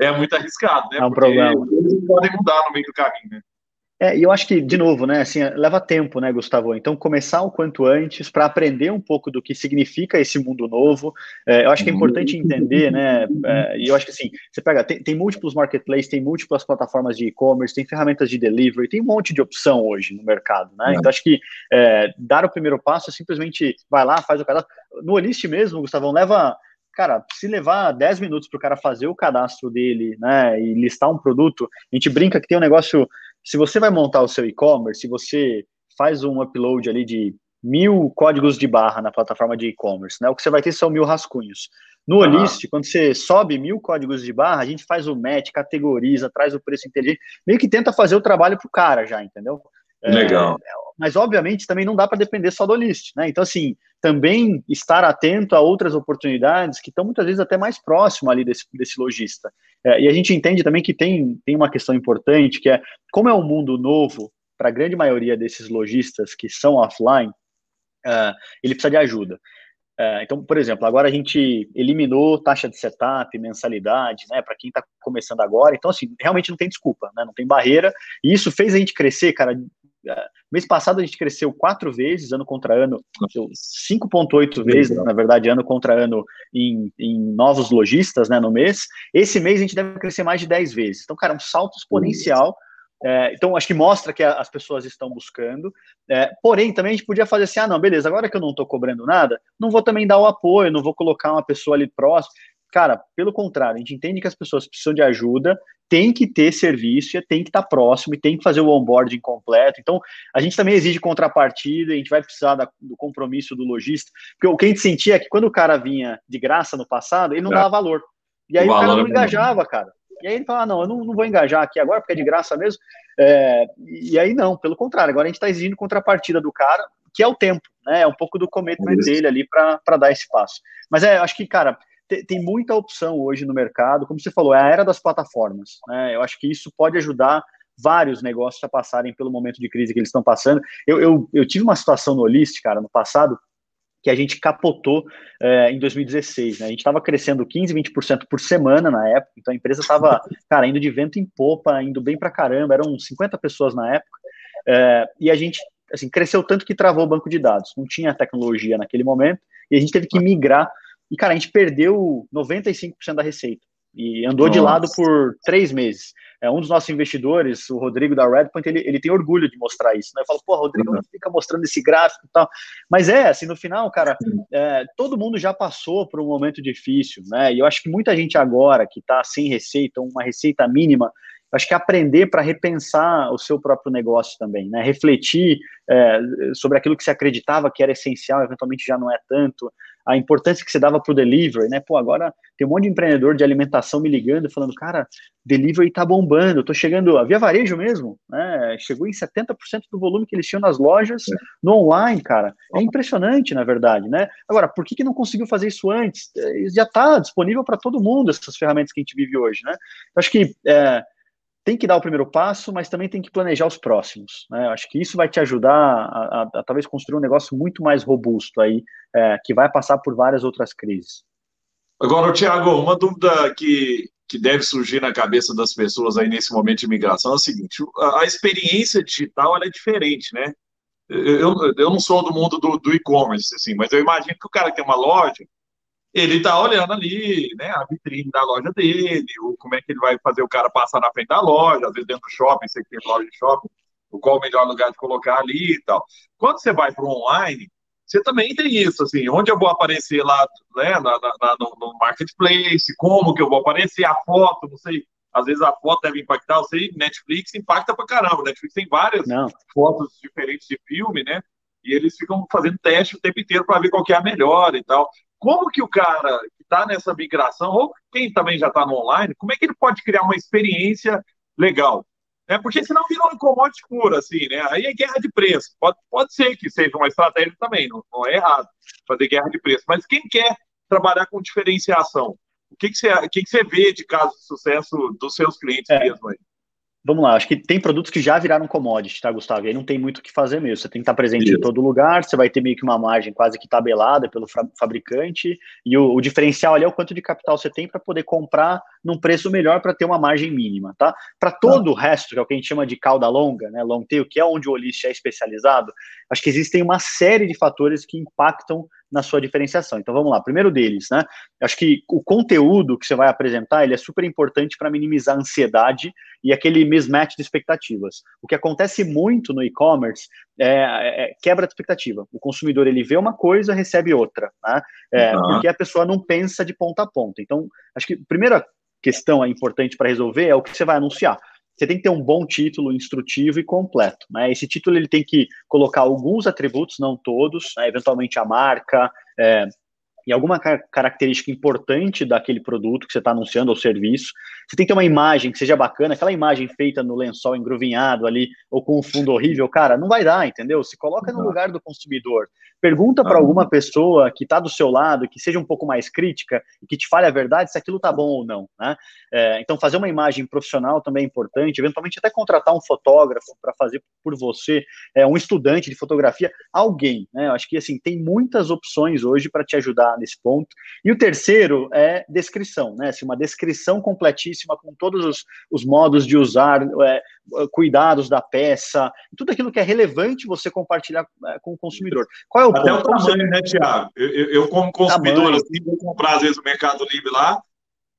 é muito arriscado, né? É um Porque problema. Eles podem mudar no meio do caminho, né? É, e eu acho que, de novo, né, assim, leva tempo, né, Gustavo? Então, começar o quanto antes para aprender um pouco do que significa esse mundo novo. É, eu acho que é importante entender, né, é, e eu acho que, assim, você pega, tem, tem múltiplos marketplaces, tem múltiplas plataformas de e-commerce, tem ferramentas de delivery, tem um monte de opção hoje no mercado, né? É. Então, acho que é, dar o primeiro passo é simplesmente vai lá, faz o cadastro. No Olist mesmo, Gustavão, leva cara, se levar 10 minutos para o cara fazer o cadastro dele, né, e listar um produto, a gente brinca que tem um negócio se você vai montar o seu e-commerce, se você faz um upload ali de mil códigos de barra na plataforma de e-commerce, né? O que você vai ter são mil rascunhos. No uhum. Olist, quando você sobe mil códigos de barra, a gente faz o match, categoriza, traz o preço inteligente, meio que tenta fazer o trabalho para o cara já, entendeu? Legal. É, mas, obviamente, também não dá para depender só do Olist, né? Então, assim, também estar atento a outras oportunidades que estão muitas vezes até mais próximo ali desse, desse lojista. É, e a gente entende também que tem, tem uma questão importante, que é, como é um mundo novo, para a grande maioria desses lojistas que são offline, uh, ele precisa de ajuda. Uh, então, por exemplo, agora a gente eliminou taxa de setup, mensalidade, né, para quem está começando agora. Então, assim, realmente não tem desculpa, né, não tem barreira. E isso fez a gente crescer, cara, é, mês passado a gente cresceu quatro vezes, ano contra ano, 5,8 vezes, na verdade, ano contra ano, em, em, novos lojistas né, no mês. Esse mês a gente deve crescer mais de 10 vezes. Então, cara, um salto exponencial. É, então, acho que mostra que a, as pessoas estão buscando. É, porém, também a gente podia fazer assim: ah, não, beleza, agora que eu não estou cobrando nada, não vou também dar o apoio, não vou colocar uma pessoa ali próximo. Cara, pelo contrário, a gente entende que as pessoas precisam de ajuda, tem que ter serviço, tem que estar próximo e tem que fazer o onboarding completo. Então, a gente também exige contrapartida, a gente vai precisar da, do compromisso do lojista, porque o que a gente sentia é que quando o cara vinha de graça no passado, ele não é. dava valor. E aí o, o cara não é engajava, cara. E aí ele fala, ah, não, eu não, não, vou engajar aqui agora, porque é de graça mesmo. É, e aí não, pelo contrário, agora a gente está exigindo contrapartida do cara, que é o tempo, né? É um pouco do commitment dele ali para dar esse passo. Mas é, acho que, cara, tem muita opção hoje no mercado, como você falou, é a era das plataformas. Né? Eu acho que isso pode ajudar vários negócios a passarem pelo momento de crise que eles estão passando. Eu, eu, eu tive uma situação no Olist, cara, no passado, que a gente capotou é, em 2016. Né? A gente estava crescendo 15, 20% por semana na época, então a empresa estava, cara, indo de vento em popa, indo bem para caramba, eram 50 pessoas na época, é, e a gente assim, cresceu tanto que travou o banco de dados. Não tinha tecnologia naquele momento, e a gente teve que migrar e, cara, a gente perdeu 95% da receita. E andou Nossa. de lado por três meses. É, um dos nossos investidores, o Rodrigo da Redpoint, ele, ele tem orgulho de mostrar isso. Né? Eu falo, pô, Rodrigo, uhum. fica mostrando esse gráfico e tal. Mas é, assim, no final, cara, é, todo mundo já passou por um momento difícil, né? E eu acho que muita gente agora que está sem receita, uma receita mínima, acho que aprender para repensar o seu próprio negócio também, né? Refletir é, sobre aquilo que se acreditava que era essencial, eventualmente já não é tanto a importância que você dava para o delivery, né? Pô, agora tem um monte de empreendedor de alimentação me ligando, falando, cara, delivery tá bombando, eu tô chegando, a Via Varejo mesmo, né? Chegou em 70% do volume que eles tinham nas lojas é. no online, cara. É impressionante, na verdade, né? Agora, por que, que não conseguiu fazer isso antes? É, já está disponível para todo mundo essas ferramentas que a gente vive hoje, né? Eu acho que é, tem que dar o primeiro passo, mas também tem que planejar os próximos. Né? Acho que isso vai te ajudar a, a, a talvez construir um negócio muito mais robusto aí, é, que vai passar por várias outras crises. Agora, Tiago, uma dúvida que, que deve surgir na cabeça das pessoas aí nesse momento de migração é o seguinte: a, a experiência digital é diferente, né? Eu, eu não sou do mundo do, do e-commerce, assim, mas eu imagino que o cara que tem uma loja, ele está olhando ali, né, a vitrine da loja dele, ou como é que ele vai fazer o cara passar na frente da loja, às vezes dentro do shopping, você tem loja de shopping, qual o melhor lugar de colocar ali e tal. Quando você vai para o online, você também tem isso, assim, onde eu vou aparecer lá, né, na, na, no, no, marketplace, como que eu vou aparecer, a foto, não sei, às vezes a foto deve impactar, eu sei, Netflix impacta pra caramba, Netflix tem várias não. fotos diferentes de filme, né, e eles ficam fazendo teste o tempo inteiro para ver qual que é a melhor e tal como que o cara que está nessa migração, ou quem também já está no online, como é que ele pode criar uma experiência legal? É, porque senão vira um commodity puro, assim, né? Aí é guerra de preço. Pode, pode ser que seja uma estratégia também, não, não é errado fazer guerra de preço. Mas quem quer trabalhar com diferenciação? O que, que, você, o que, que você vê de caso de sucesso dos seus clientes é. mesmo aí? Vamos lá, acho que tem produtos que já viraram commodity, tá, Gustavo? E aí não tem muito o que fazer mesmo. Você tem que estar presente Isso. em todo lugar, você vai ter meio que uma margem quase que tabelada pelo fabricante, e o, o diferencial ali é o quanto de capital você tem para poder comprar num preço melhor para ter uma margem mínima, tá? Para todo o resto, que é o que a gente chama de cauda longa, né, long tail, que é onde o Olist é especializado, acho que existem uma série de fatores que impactam na sua diferenciação. Então vamos lá, primeiro deles, né? Acho que o conteúdo que você vai apresentar ele é super importante para minimizar a ansiedade e aquele mismatch de expectativas. O que acontece muito no e-commerce é, é, é quebra de expectativa. O consumidor ele vê uma coisa, recebe outra, né? É, uhum. Porque a pessoa não pensa de ponta a ponta. Então, acho que a primeira questão é importante para resolver é o que você vai anunciar você tem que ter um bom título instrutivo e completo. Né? Esse título ele tem que colocar alguns atributos, não todos, né? eventualmente a marca, é, e alguma característica importante daquele produto que você está anunciando ou serviço. Você tem que ter uma imagem que seja bacana, aquela imagem feita no lençol engruvinhado ali, ou com um fundo horrível, cara, não vai dar, entendeu? Se coloca no lugar do consumidor. Pergunta para alguma pessoa que está do seu lado, que seja um pouco mais crítica e que te fale a verdade se aquilo está bom ou não. Né? É, então, fazer uma imagem profissional também é importante, eventualmente até contratar um fotógrafo para fazer por você, é, um estudante de fotografia, alguém. Né? Eu acho que assim, tem muitas opções hoje para te ajudar nesse ponto. E o terceiro é descrição, né? Assim, uma descrição completíssima com todos os, os modos de usar, é, cuidados da peça, tudo aquilo que é relevante você compartilhar é, com o consumidor. Qual é o Até ponto? o tamanho, né, Tiago? Eu, eu, eu, como consumidor, assim, vou comprar às vezes o Mercado Livre lá,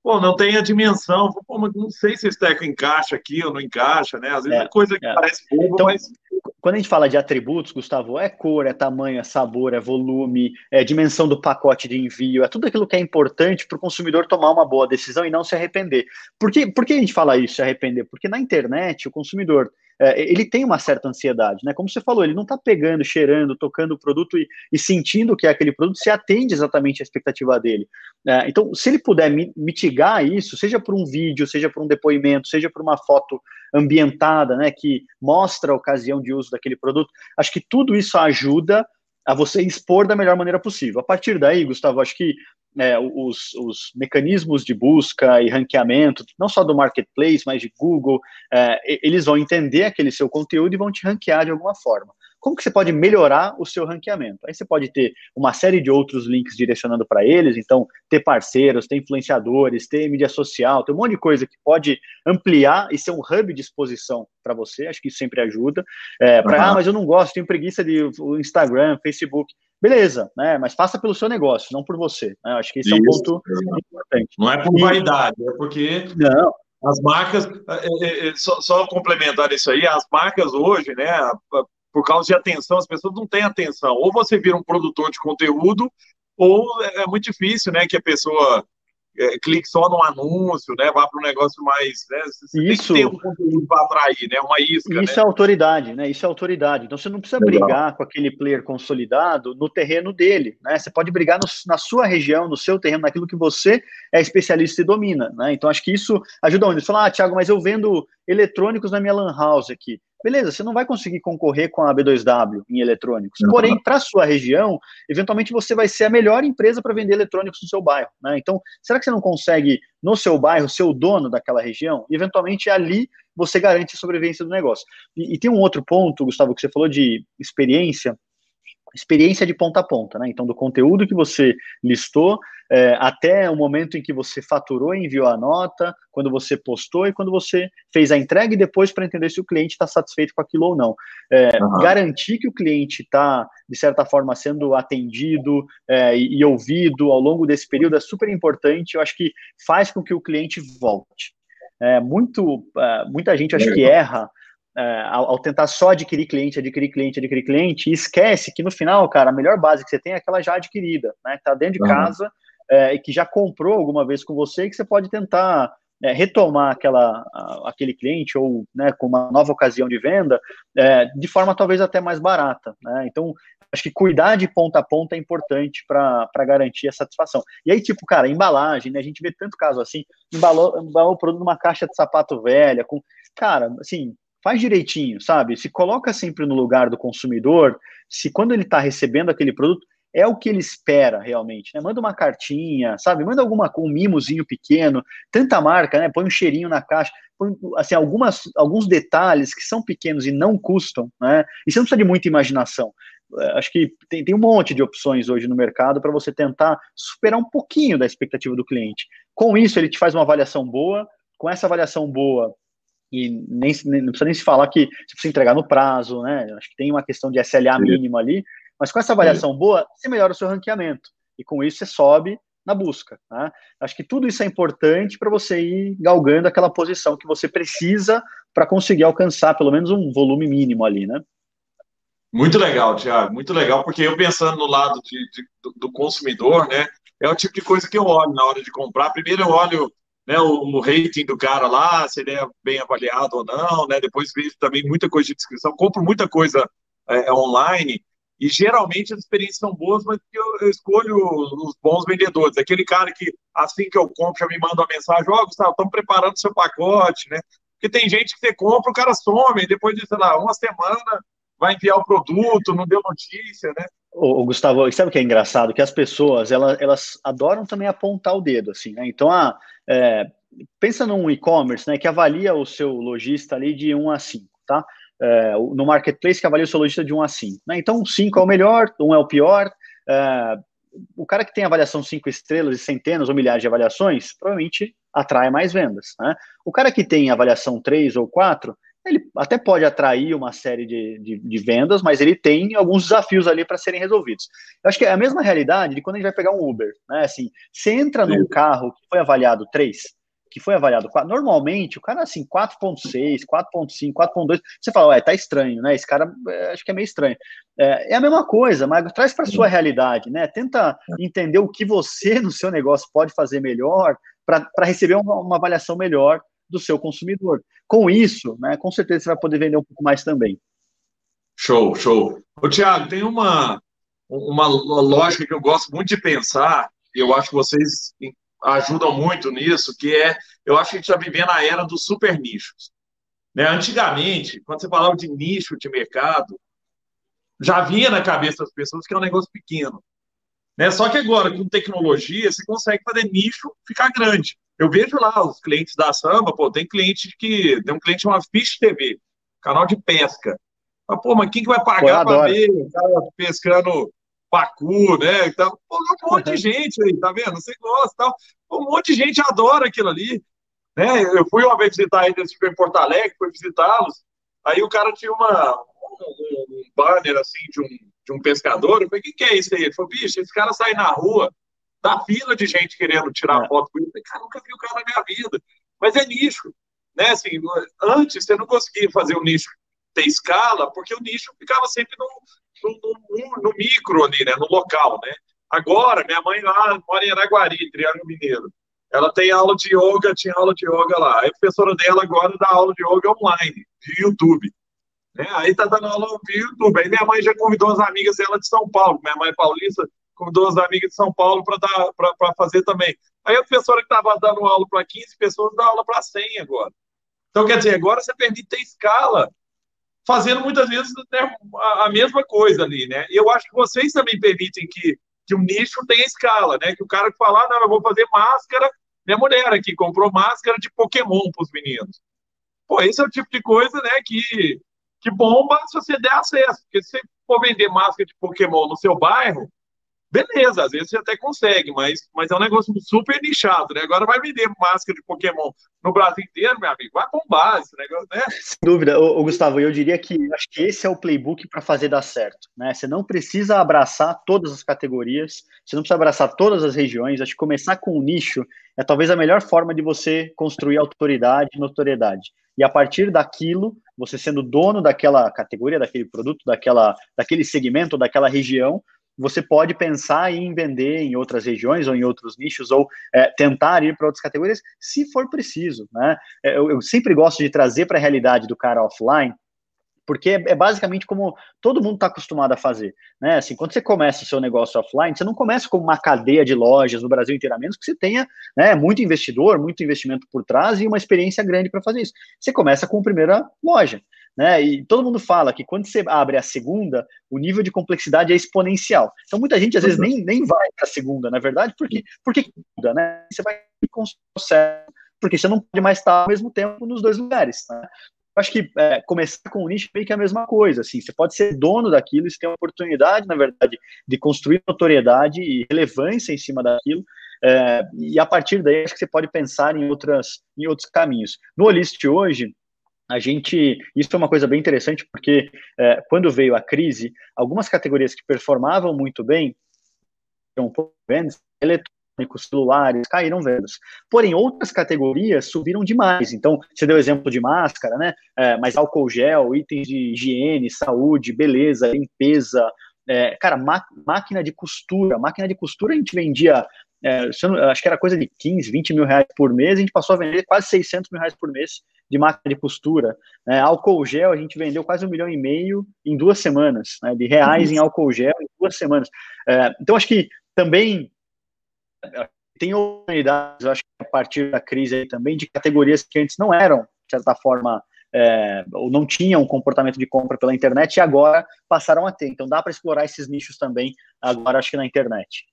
pô, não tem a dimensão, pô, não sei se esse teco encaixa aqui ou não encaixa, né? Às vezes é, é coisa que é. parece bobo, então, mas quando a gente fala de atributos, Gustavo, é cor, é tamanho, é sabor, é volume, é dimensão do pacote de envio, é tudo aquilo que é importante para o consumidor tomar uma boa decisão e não se arrepender. Por que, por que a gente fala isso, se arrepender? Porque na internet, o consumidor é, ele tem uma certa ansiedade, né? Como você falou, ele não está pegando, cheirando, tocando o produto e, e, sentindo que é aquele produto, se atende exatamente à expectativa dele. É, então, se ele puder mitigar isso, seja por um vídeo, seja por um depoimento, seja por uma foto ambientada, né, que mostra a ocasião de uso daquele produto, acho que tudo isso ajuda a você expor da melhor maneira possível. A partir daí, Gustavo, acho que é, os, os, mecanismos de busca e ranqueamento, não só do marketplace, mas de Google, é, eles vão entender aquele seu conteúdo e vão te ranquear de alguma forma. Como que você pode melhorar o seu ranqueamento? Aí você pode ter uma série de outros links direcionando para eles, então ter parceiros, ter influenciadores, ter mídia social, ter um monte de coisa que pode ampliar e ser um hub de exposição para você, acho que isso sempre ajuda. É, pra, uhum. Ah, mas eu não gosto, tenho preguiça de Instagram, Facebook beleza, né? Mas faça pelo seu negócio, não por você. Né? Acho que esse Isso, é um ponto importante. Não é por vaidade, é porque não. as marcas, é, é, é, só, só, complementar isso aí, as marcas hoje, né? Por causa de atenção, as pessoas não têm atenção. Ou você vira um produtor de conteúdo, ou é muito difícil, né? Que a pessoa é, clique só no anúncio, né? Vá para um negócio mais. Né? Você isso, tem um conteúdo para atrair, né? Uma isca. Isso né? é autoridade, né? Isso é autoridade. Então você não precisa Legal. brigar com aquele player consolidado no terreno dele, né? Você pode brigar no, na sua região, no seu terreno, naquilo que você é especialista e domina, né? Então acho que isso ajuda onde? Você fala, ah, Thiago, mas eu vendo eletrônicos na minha lan house aqui beleza, você não vai conseguir concorrer com a B2W em eletrônicos. Porém, para a sua região, eventualmente você vai ser a melhor empresa para vender eletrônicos no seu bairro. Né? Então, será que você não consegue, no seu bairro, ser o dono daquela região? E, eventualmente, ali você garante a sobrevivência do negócio. E, e tem um outro ponto, Gustavo, que você falou de experiência, experiência de ponta a ponta, né? Então, do conteúdo que você listou é, até o momento em que você faturou e enviou a nota, quando você postou e quando você fez a entrega e depois para entender se o cliente está satisfeito com aquilo ou não. É, uhum. Garantir que o cliente está, de certa forma, sendo atendido é, e, e ouvido ao longo desse período é super importante. Eu acho que faz com que o cliente volte. É, muito, é, muita gente acho que erra ao, ao, tentar só adquirir cliente, adquirir cliente, adquirir cliente, e esquece que no final, cara, a melhor base que você tem é aquela já adquirida, né? Que tá dentro de uhum. casa é, e que já comprou alguma vez com você, que você pode tentar é, retomar aquela, aquele cliente ou né, com uma nova ocasião de venda é, de forma talvez até mais barata. Né? Então, acho que cuidar de ponta a ponta é importante para garantir a satisfação. E aí, tipo, cara, embalagem, né? A gente vê tanto caso assim, embalou, embalou o produto numa caixa de sapato velha, com. Cara, assim, faz direitinho, sabe? Se coloca sempre no lugar do consumidor, se quando ele está recebendo aquele produto, é o que ele espera realmente, né? Manda uma cartinha, sabe? Manda alguma um mimozinho pequeno, tanta marca, né? Põe um cheirinho na caixa, põe, assim, algumas, alguns detalhes que são pequenos e não custam, né? E você não precisa de muita imaginação. É, acho que tem, tem um monte de opções hoje no mercado para você tentar superar um pouquinho da expectativa do cliente. Com isso, ele te faz uma avaliação boa, com essa avaliação boa, e nem, nem, não precisa nem se falar que você precisa entregar no prazo, né? Acho que tem uma questão de SLA mínimo ali, mas com essa avaliação boa, você melhora o seu ranqueamento. E com isso você sobe na busca. Né? Acho que tudo isso é importante para você ir galgando aquela posição que você precisa para conseguir alcançar pelo menos um volume mínimo ali, né? Muito legal, Tiago, muito legal, porque eu pensando no lado de, de, do consumidor, né, é o tipo de coisa que eu olho na hora de comprar. Primeiro eu olho né, o, o, rating do cara lá, se ele é bem avaliado ou não, né? Depois vejo também muita coisa de descrição, compro muita coisa é, online e geralmente as experiências são boas, mas eu, eu, escolho os bons vendedores. Aquele cara que assim que eu compro já me manda uma mensagem, ó, oh, Gustavo, estamos preparando seu pacote, né? Porque tem gente que você compra, o cara some, depois de, sei lá, uma semana vai enviar o produto, não deu notícia, né? O, Gustavo, sabe o que é engraçado? Que as pessoas, elas, elas adoram também apontar o dedo, assim, né? Então, ah, é, pensa num e-commerce, né, que avalia o seu lojista ali de 1 a 5, tá? É, no marketplace que avalia o seu lojista de 1 a 5. Né? Então, 5 é o melhor, 1 é o pior. É, o cara que tem avaliação 5 estrelas e centenas ou milhares de avaliações, provavelmente atrai mais vendas. Né? O cara que tem avaliação 3 ou 4, ele até pode atrair uma série de, de, de vendas, mas ele tem alguns desafios ali para serem resolvidos. Eu acho que é a mesma realidade de quando a gente vai pegar um Uber, né? Assim, você entra num carro que foi avaliado 3, que foi avaliado 4, normalmente o cara assim, 4.6, 4.5, 4.2, você fala, ué, tá estranho, né? Esse cara é, acho que é meio estranho. É, é a mesma coisa, mas traz para sua realidade, né? Tenta entender o que você no seu negócio pode fazer melhor para receber uma, uma avaliação melhor do seu consumidor. Com isso, né, com certeza você vai poder vender um pouco mais também. Show, show. Ô, Tiago, tem uma, uma lógica que eu gosto muito de pensar, e eu acho que vocês ajudam muito nisso, que é, eu acho que a gente está vivendo a era dos super nichos. Né? Antigamente, quando você falava de nicho de mercado, já vinha na cabeça das pessoas que é um negócio pequeno. Né? Só que agora, com tecnologia, você consegue fazer nicho ficar grande. Eu vejo lá os clientes da Samba, pô, tem cliente que. Tem um cliente chamado Fish TV, canal de pesca. Mas, pô, mas quem que vai pagar para ver o cara pescando pacu, né? Então, pô, um monte de gente aí, tá vendo? Você gosta tal. Um monte de gente adora aquilo ali. Né? Eu fui uma vez visitar eles em Porto Alegre, fui visitá-los. Aí o cara tinha uma, um, um banner assim de um, de um pescador. Eu falei, o que, que é isso aí? Ele falou, bicho, esse cara sai na rua, da fila de gente querendo tirar é. foto com ele. Cara, nunca vi o cara na minha vida. Mas é nicho. Né? Assim, antes você não conseguia fazer o nicho ter escala, porque o nicho ficava sempre no, no, no, no micro ali, né? no local. Né? Agora, minha mãe lá mora em Araguari, Triângulo Mineiro. Ela tem aula de yoga, tinha aula de yoga lá. A professora dela agora dá aula de yoga online, de YouTube. Né? Aí tá dando aula de YouTube. Aí minha mãe já convidou as amigas dela de São Paulo. Minha mãe é paulista, convidou as amigas de São Paulo para fazer também. Aí a professora que estava dando aula para 15 pessoas dá aula para 100 agora. Então, quer dizer, agora você permite ter escala, fazendo muitas vezes né, a, a, mesma coisa ali, né? Eu acho que vocês também permitem que, que o nicho tenha escala, né? Que o cara que falar, ah, não, eu vou fazer máscara, minha mulher aqui comprou máscara de Pokémon para os meninos. Pô, esse é o tipo de coisa, né, que, que bomba se você der acesso. Porque se você for vender máscara de Pokémon no seu bairro, beleza, às vezes você até consegue, mas, mas é um negócio super nichado, né? Agora vai vender máscara de Pokémon no Brasil inteiro, meu amigo, vai bombar esse negócio, né? Sem dúvida, ô, Gustavo, eu diria que acho que esse é o playbook para fazer dar certo, né? Você não precisa abraçar todas as categorias, você não precisa abraçar todas as regiões, acho que começar com um nicho é talvez a melhor forma de você construir autoridade e notoriedade. E a partir daquilo, você sendo dono daquela categoria, daquele produto, daquela, daquele segmento, daquela região, você pode pensar em vender em outras regiões ou em outros nichos ou é, tentar ir para outras categorias, se for preciso. Né? É, eu, eu sempre gosto de trazer para a realidade do cara offline, porque é, é basicamente como todo mundo está acostumado a fazer, né? Assim, quando você começa o seu negócio offline, você não começa com uma cadeia de lojas no Brasil inteiro, a menos que você tenha né, muito investidor, muito investimento por trás e uma experiência grande para fazer isso. Você começa com a primeira loja né? E todo mundo fala que quando você abre a segunda, o nível de complexidade é exponencial. Então muita gente às vezes uhum. nem, nem vai para a segunda, na verdade, porque porque muda, né? Você vai com porque você não pode mais estar ao mesmo tempo nos dois lugares. Né? Eu acho que é, começar com o nicho meio que é a mesma coisa. Assim, você pode ser dono daquilo, você tem a oportunidade, na verdade, de construir notoriedade e relevância em cima daquilo. É, e a partir daí, acho que você pode pensar em, outras, em outros caminhos. No Olist hoje, a gente, isso é uma coisa bem interessante, porque é, quando veio a crise, algumas categorias que performavam muito bem, pouco vendas, eletrônicos, celulares, caíram vendas. Porém, outras categorias subiram demais. Então, você deu exemplo de máscara, né? É, mas álcool gel, itens de higiene, saúde, beleza, limpeza, é, cara, máquina de costura. Máquina de costura a gente vendia é, acho que era coisa de 15, 20 mil reais por mês, a gente passou a vender quase 600 mil reais por mês de máquina de costura. É, álcool gel, a gente vendeu quase um milhão e meio em duas semanas, né, de reais em álcool gel em duas semanas. É, então, acho que também tem oportunidades, acho que a partir da crise também, de categorias que antes não eram, de certa forma, é, ou não tinham um comportamento de compra pela internet e agora passaram a ter. Então dá para explorar esses nichos também agora, acho que na internet.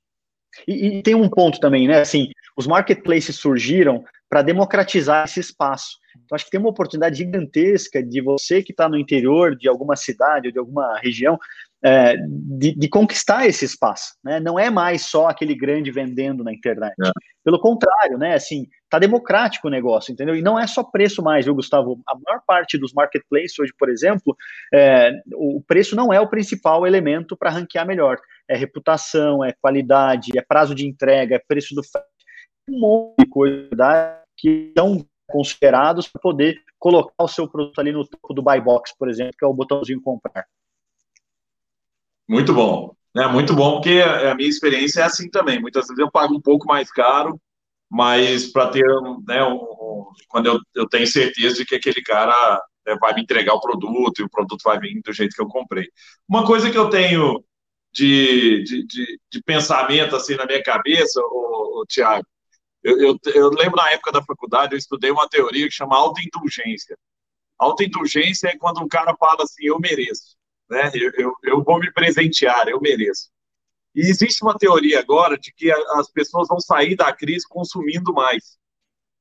E, e, tem um ponto também, né? Assim, os marketplaces surgiram para democratizar esse espaço. Então, acho que tem uma oportunidade gigantesca de você que está no interior de alguma cidade ou de alguma região é, de, de, conquistar esse espaço, né? Não é mais só aquele grande vendendo na internet. É. Pelo contrário, né? Assim, tá democrático o negócio, entendeu? E não é só preço mais, viu, Gustavo? A maior parte dos marketplaces hoje, por exemplo, é, o preço não é o principal elemento para ranquear melhor. É reputação, é qualidade, é prazo de entrega, é preço do um monte de coisa que são considerados para poder colocar o seu produto ali no topo do buy box, por exemplo, que é o botãozinho comprar. Muito bom. É muito bom, porque a minha experiência é assim também. Muitas vezes eu pago um pouco mais caro, mas para ter, né, um, quando eu, eu tenho certeza de que aquele cara né, vai me entregar o produto e o produto vai vir do jeito que eu comprei. Uma coisa que eu tenho de, de, de, de pensamento assim na minha cabeça, o, o Tiago, eu, eu, eu, lembro na época da faculdade, eu estudei uma teoria que chama autoindulgência. Autoindulgência é quando um cara fala assim, eu mereço né? Eu, eu, eu vou me presentear, eu mereço. E existe uma teoria agora de que as pessoas vão sair da crise consumindo mais,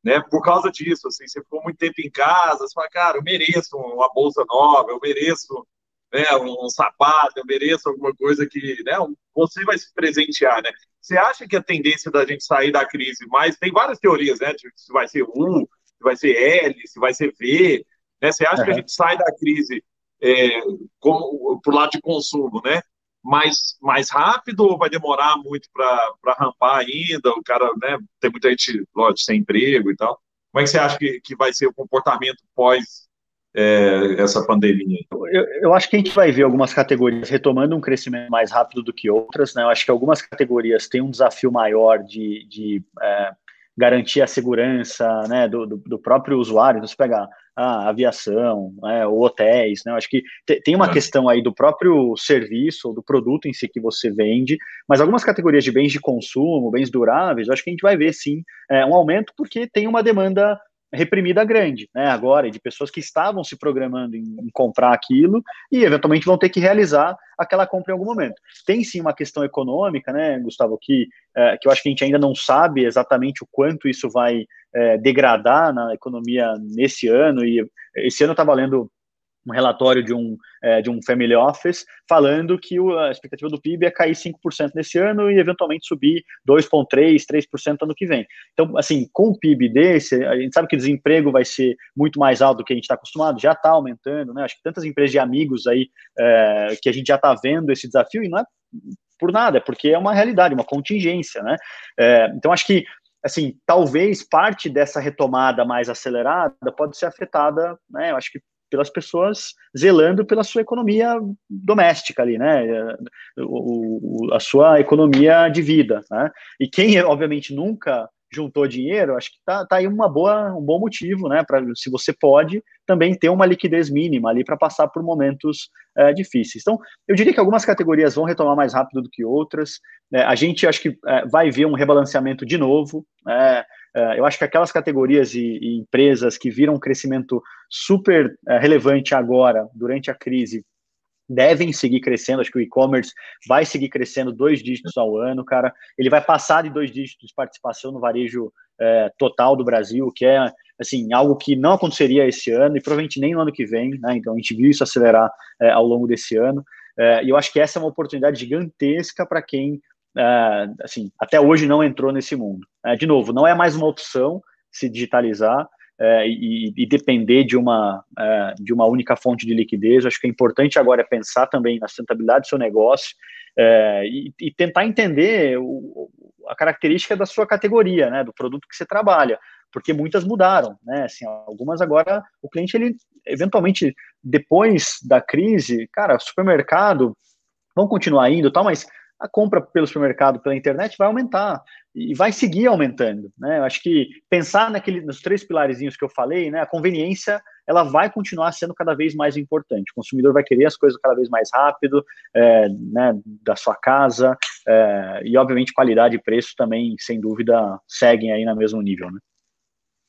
né? Por causa disso, assim, você ficou muito tempo em casa, você fala, cara, eu mereço uma bolsa nova, eu mereço né, um sapato, eu mereço alguma coisa que, né, você vai se presentear, né? Você acha que a tendência da gente sair da crise, mas tem várias teorias, né? De se vai ser U, se vai ser L, se vai ser V, né? Você acha uhum. que a gente sai da crise é, como o lado de consumo, né? Mais, mais rápido ou vai demorar muito para rampar ainda? O cara, né? Tem muita gente, lógico, sem emprego e tal. Como é que você acha que, que vai ser o comportamento pós é, essa pandemia? Eu, eu, acho que a gente vai ver algumas categorias retomando um crescimento mais rápido do que outras. Né? Eu acho que algumas categorias têm um desafio maior de, de é, garantir a segurança né, do, do, do próprio usuário. Então, se pegar a aviação, né, ou hotéis, né? Eu acho que tem uma é. questão aí do próprio serviço ou do produto em si que você vende, mas algumas categorias de bens de consumo, bens duráveis, eu acho que a gente vai ver sim é, um aumento porque tem uma demanda reprimida grande, né, agora, de pessoas que estavam se programando em, em, comprar aquilo e eventualmente vão ter que realizar aquela compra em algum momento. Tem sim uma questão econômica, né, Gustavo, que, é, que eu acho que a gente ainda não sabe exatamente o quanto isso vai é, degradar na economia nesse ano, e esse ano está valendo um relatório de um, é, de um family office falando que o, a expectativa do PIB é cair 5% nesse ano e eventualmente subir 2,3%, 3% ano que vem. Então, assim, com o PIB desse, a gente sabe que o desemprego vai ser muito mais alto do que a gente está acostumado, já está aumentando, né? Acho que tantas empresas de amigos aí é, que a gente já está vendo esse desafio e não é por nada, é porque é uma realidade, uma contingência, né? É, então, acho que assim, talvez parte dessa retomada mais acelerada pode ser afetada, né? Eu acho que pelas pessoas zelando pela sua economia doméstica ali, né? O, o, a sua economia de vida, né? E quem, obviamente, nunca juntou dinheiro, acho que tá, tá aí uma boa, um bom motivo, né? Para se você pode também ter uma liquidez mínima ali para passar por momentos é, difíceis. Então, eu diria que algumas categorias vão retomar mais rápido do que outras. É, a gente acho que é, vai ver um rebalanceamento de novo. Né? É, eu acho que aquelas categorias e, e, empresas que viram um crescimento super relevante agora, durante a crise, devem seguir crescendo. Acho que o e-commerce vai seguir crescendo dois dígitos ao ano, cara. Ele vai passar de dois dígitos de participação no varejo é, total do Brasil, que é assim algo que não aconteceria esse ano e provavelmente nem no ano que vem. Né? Então a gente viu isso acelerar é, ao longo desse ano. É, e eu acho que essa é uma oportunidade gigantesca para quem uh, assim, até hoje não entrou nesse mundo. Uh, de novo, não é mais uma opção se digitalizar uh, e, e, depender de uma, de uma única fonte de liquidez. Acho que é importante agora é pensar também na sustentabilidade do seu negócio e, e, tentar entender o, a característica da sua categoria, né, do produto que você trabalha porque muitas mudaram, né? Assim, algumas agora o cliente ele eventualmente depois da crise, cara, supermercado vão continuar indo, tal, mas a compra pelo supermercado, pela internet, vai aumentar e vai seguir aumentando. Né? Eu acho que pensar naquele, nos três pilarezinhos que eu falei, né, a conveniência ela vai continuar sendo cada vez mais importante. O consumidor vai querer as coisas cada vez mais rápido, é, né, da sua casa, é, e obviamente qualidade e preço também, sem dúvida, seguem aí no mesmo nível. Né?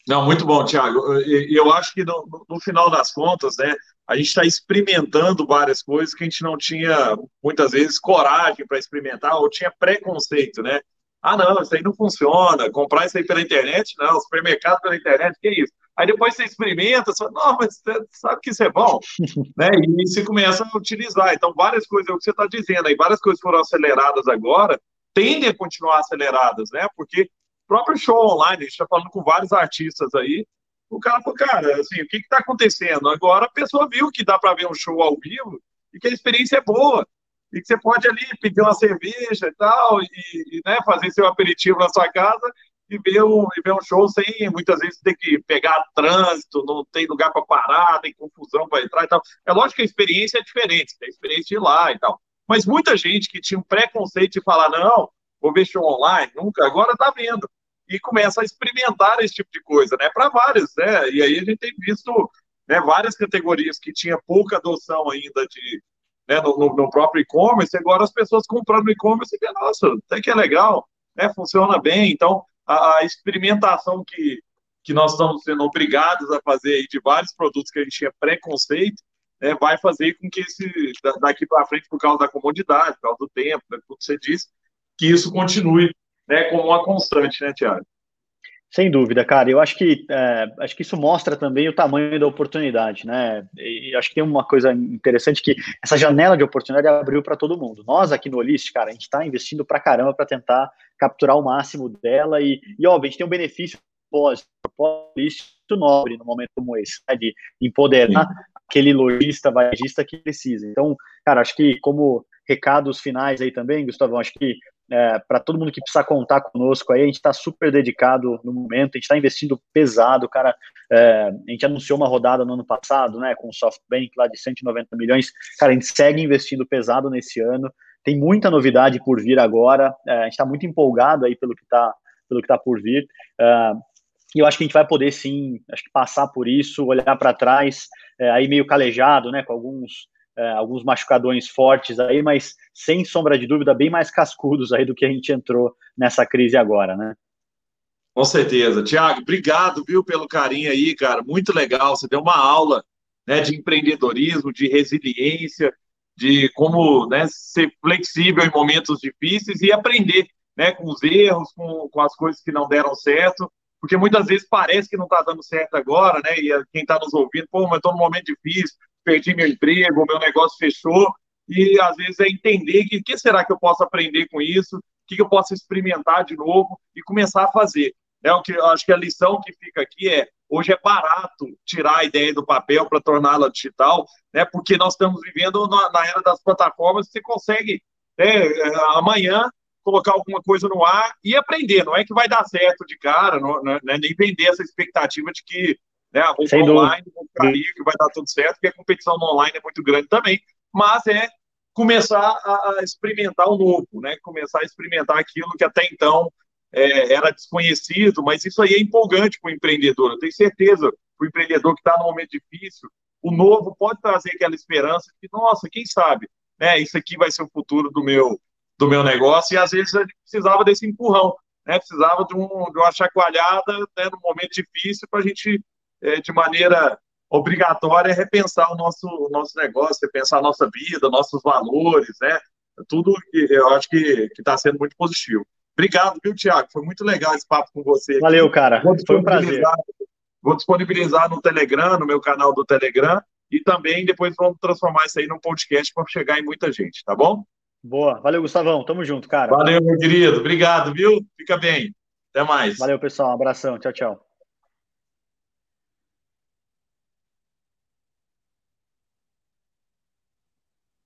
Não, muito bom, Tiago. Eu acho que no, no, final das contas, né, a gente está experimentando várias coisas que a gente não tinha, muitas vezes, coragem para experimentar ou tinha preconceito, né? Ah, não, isso aí não funciona. Comprar isso aí pela internet, não. Supermercado pela internet, que isso? Aí depois você experimenta, você fala, não, mas você sabe que isso é bom, né? E você começa a utilizar. Então, várias coisas, é o que você está dizendo aí, várias coisas foram aceleradas agora, tendem a continuar aceleradas, né? Porque próprio show online, a gente está falando com vários artistas aí. O cara falou, cara, assim, o que está acontecendo? Agora a pessoa viu que dá para ver um show ao vivo e que a experiência é boa. E que você pode ali pedir uma cerveja e tal, e, e né, fazer seu aperitivo na sua casa e ver, um, e ver um show sem muitas vezes ter que pegar trânsito, não tem lugar para parar, tem confusão para entrar e tal. É lógico que a experiência é diferente, tem a experiência de ir lá e tal. Mas muita gente que tinha um preconceito de falar, não, vou ver show online, nunca, agora está vendo e começa a experimentar esse tipo de coisa, né? Para várias, né? E aí a gente tem visto né, várias categorias que tinha pouca adoção ainda de né, no, no, próprio e-commerce, agora as pessoas comprando no e-commerce e vê, nossa, até que é legal, né? Funciona bem. Então, a, a experimentação que, que nós estamos sendo obrigados a fazer aí de vários produtos que a gente tinha preconceito, né, vai fazer com que esse daqui para frente, por causa da comodidade, por causa do tempo, né, tudo que você disse, que isso continue né, como uma constante, né, Tiago? Sem dúvida, cara. Eu acho que é, acho que isso mostra também o tamanho da oportunidade, né? E acho que tem uma coisa interessante que essa janela de oportunidade abriu para todo mundo. Nós aqui no Olist, cara, a gente está investindo para caramba para tentar capturar o máximo dela e, e óbvio, a gente tem um benefício pós, pós nobre no momento como esse, né, de empoderar Sim. aquele lojista, varejista que precisa. Então, cara, acho que como recados finais aí também, Gustavo, acho que é, para todo mundo que precisa contar conosco aí, a gente está super dedicado no momento, a gente está investindo pesado, cara. É, a gente anunciou uma rodada no ano passado, né, com o SoftBank lá de 190 milhões. Cara, a gente segue investindo pesado nesse ano. Tem muita novidade por vir agora. É, a gente está muito empolgado aí pelo que está pelo que tá por vir. É, e eu acho que a gente vai poder sim, acho que passar por isso, olhar para trás, é, aí meio calejado, né, com alguns alguns machucadões fortes aí, mas sem sombra de dúvida, bem mais cascudos aí do que a gente entrou nessa crise agora, né? Com certeza. Tiago, obrigado, viu, pelo carinho aí, cara. Muito legal. Você deu uma aula né, de empreendedorismo, de resiliência, de como né, ser flexível em momentos difíceis e aprender né, com os erros, com, com as coisas que não deram certo, porque muitas vezes parece que não está dando certo agora, né? E quem está nos ouvindo, pô, mas estou num momento difícil, perdi meu emprego, meu negócio fechou, e às vezes é entender que o que será que eu posso aprender com isso, o que, que eu posso experimentar de novo e começar a fazer. É o que acho que a lição que fica aqui é hoje é barato tirar a ideia do papel para torná-la digital, né? Porque nós estamos vivendo na, na era das plataformas, você consegue né, amanhã colocar alguma coisa no ar e aprender. Não é que vai dar certo de cara, não, não, não é nem vender essa expectativa de que né, a roupa online cair, que vai dar tudo certo, porque a competição no online é muito grande também. Mas é começar a, a experimentar o novo, né? Começar a experimentar aquilo que até então é, era desconhecido, mas isso aí é empolgante para o empreendedor. Eu tenho certeza, o empreendedor que está num momento difícil, o novo pode trazer aquela esperança de nossa, quem sabe, né? Isso aqui vai ser o futuro do meu do meu negócio. E às vezes a gente precisava desse empurrão, né? Precisava de, um, de uma chacoalhada né, num momento difícil para a gente, é, de maneira obrigatória, repensar o nosso, o nosso negócio, repensar a nossa vida, nossos valores, né? Tudo que eu acho que está sendo muito positivo. Obrigado, viu, Tiago? Foi muito legal esse papo com você. Valeu, cara. Foi um prazer. Vou disponibilizar no Telegram, no meu canal do Telegram, e também depois vamos transformar isso aí num podcast para chegar em muita gente, tá bom? Boa. Valeu, Gustavão. Tamo junto, cara. Valeu, meu querido. Obrigado, viu? Fica bem. Até mais. Valeu, pessoal. Um abração. Tchau, tchau.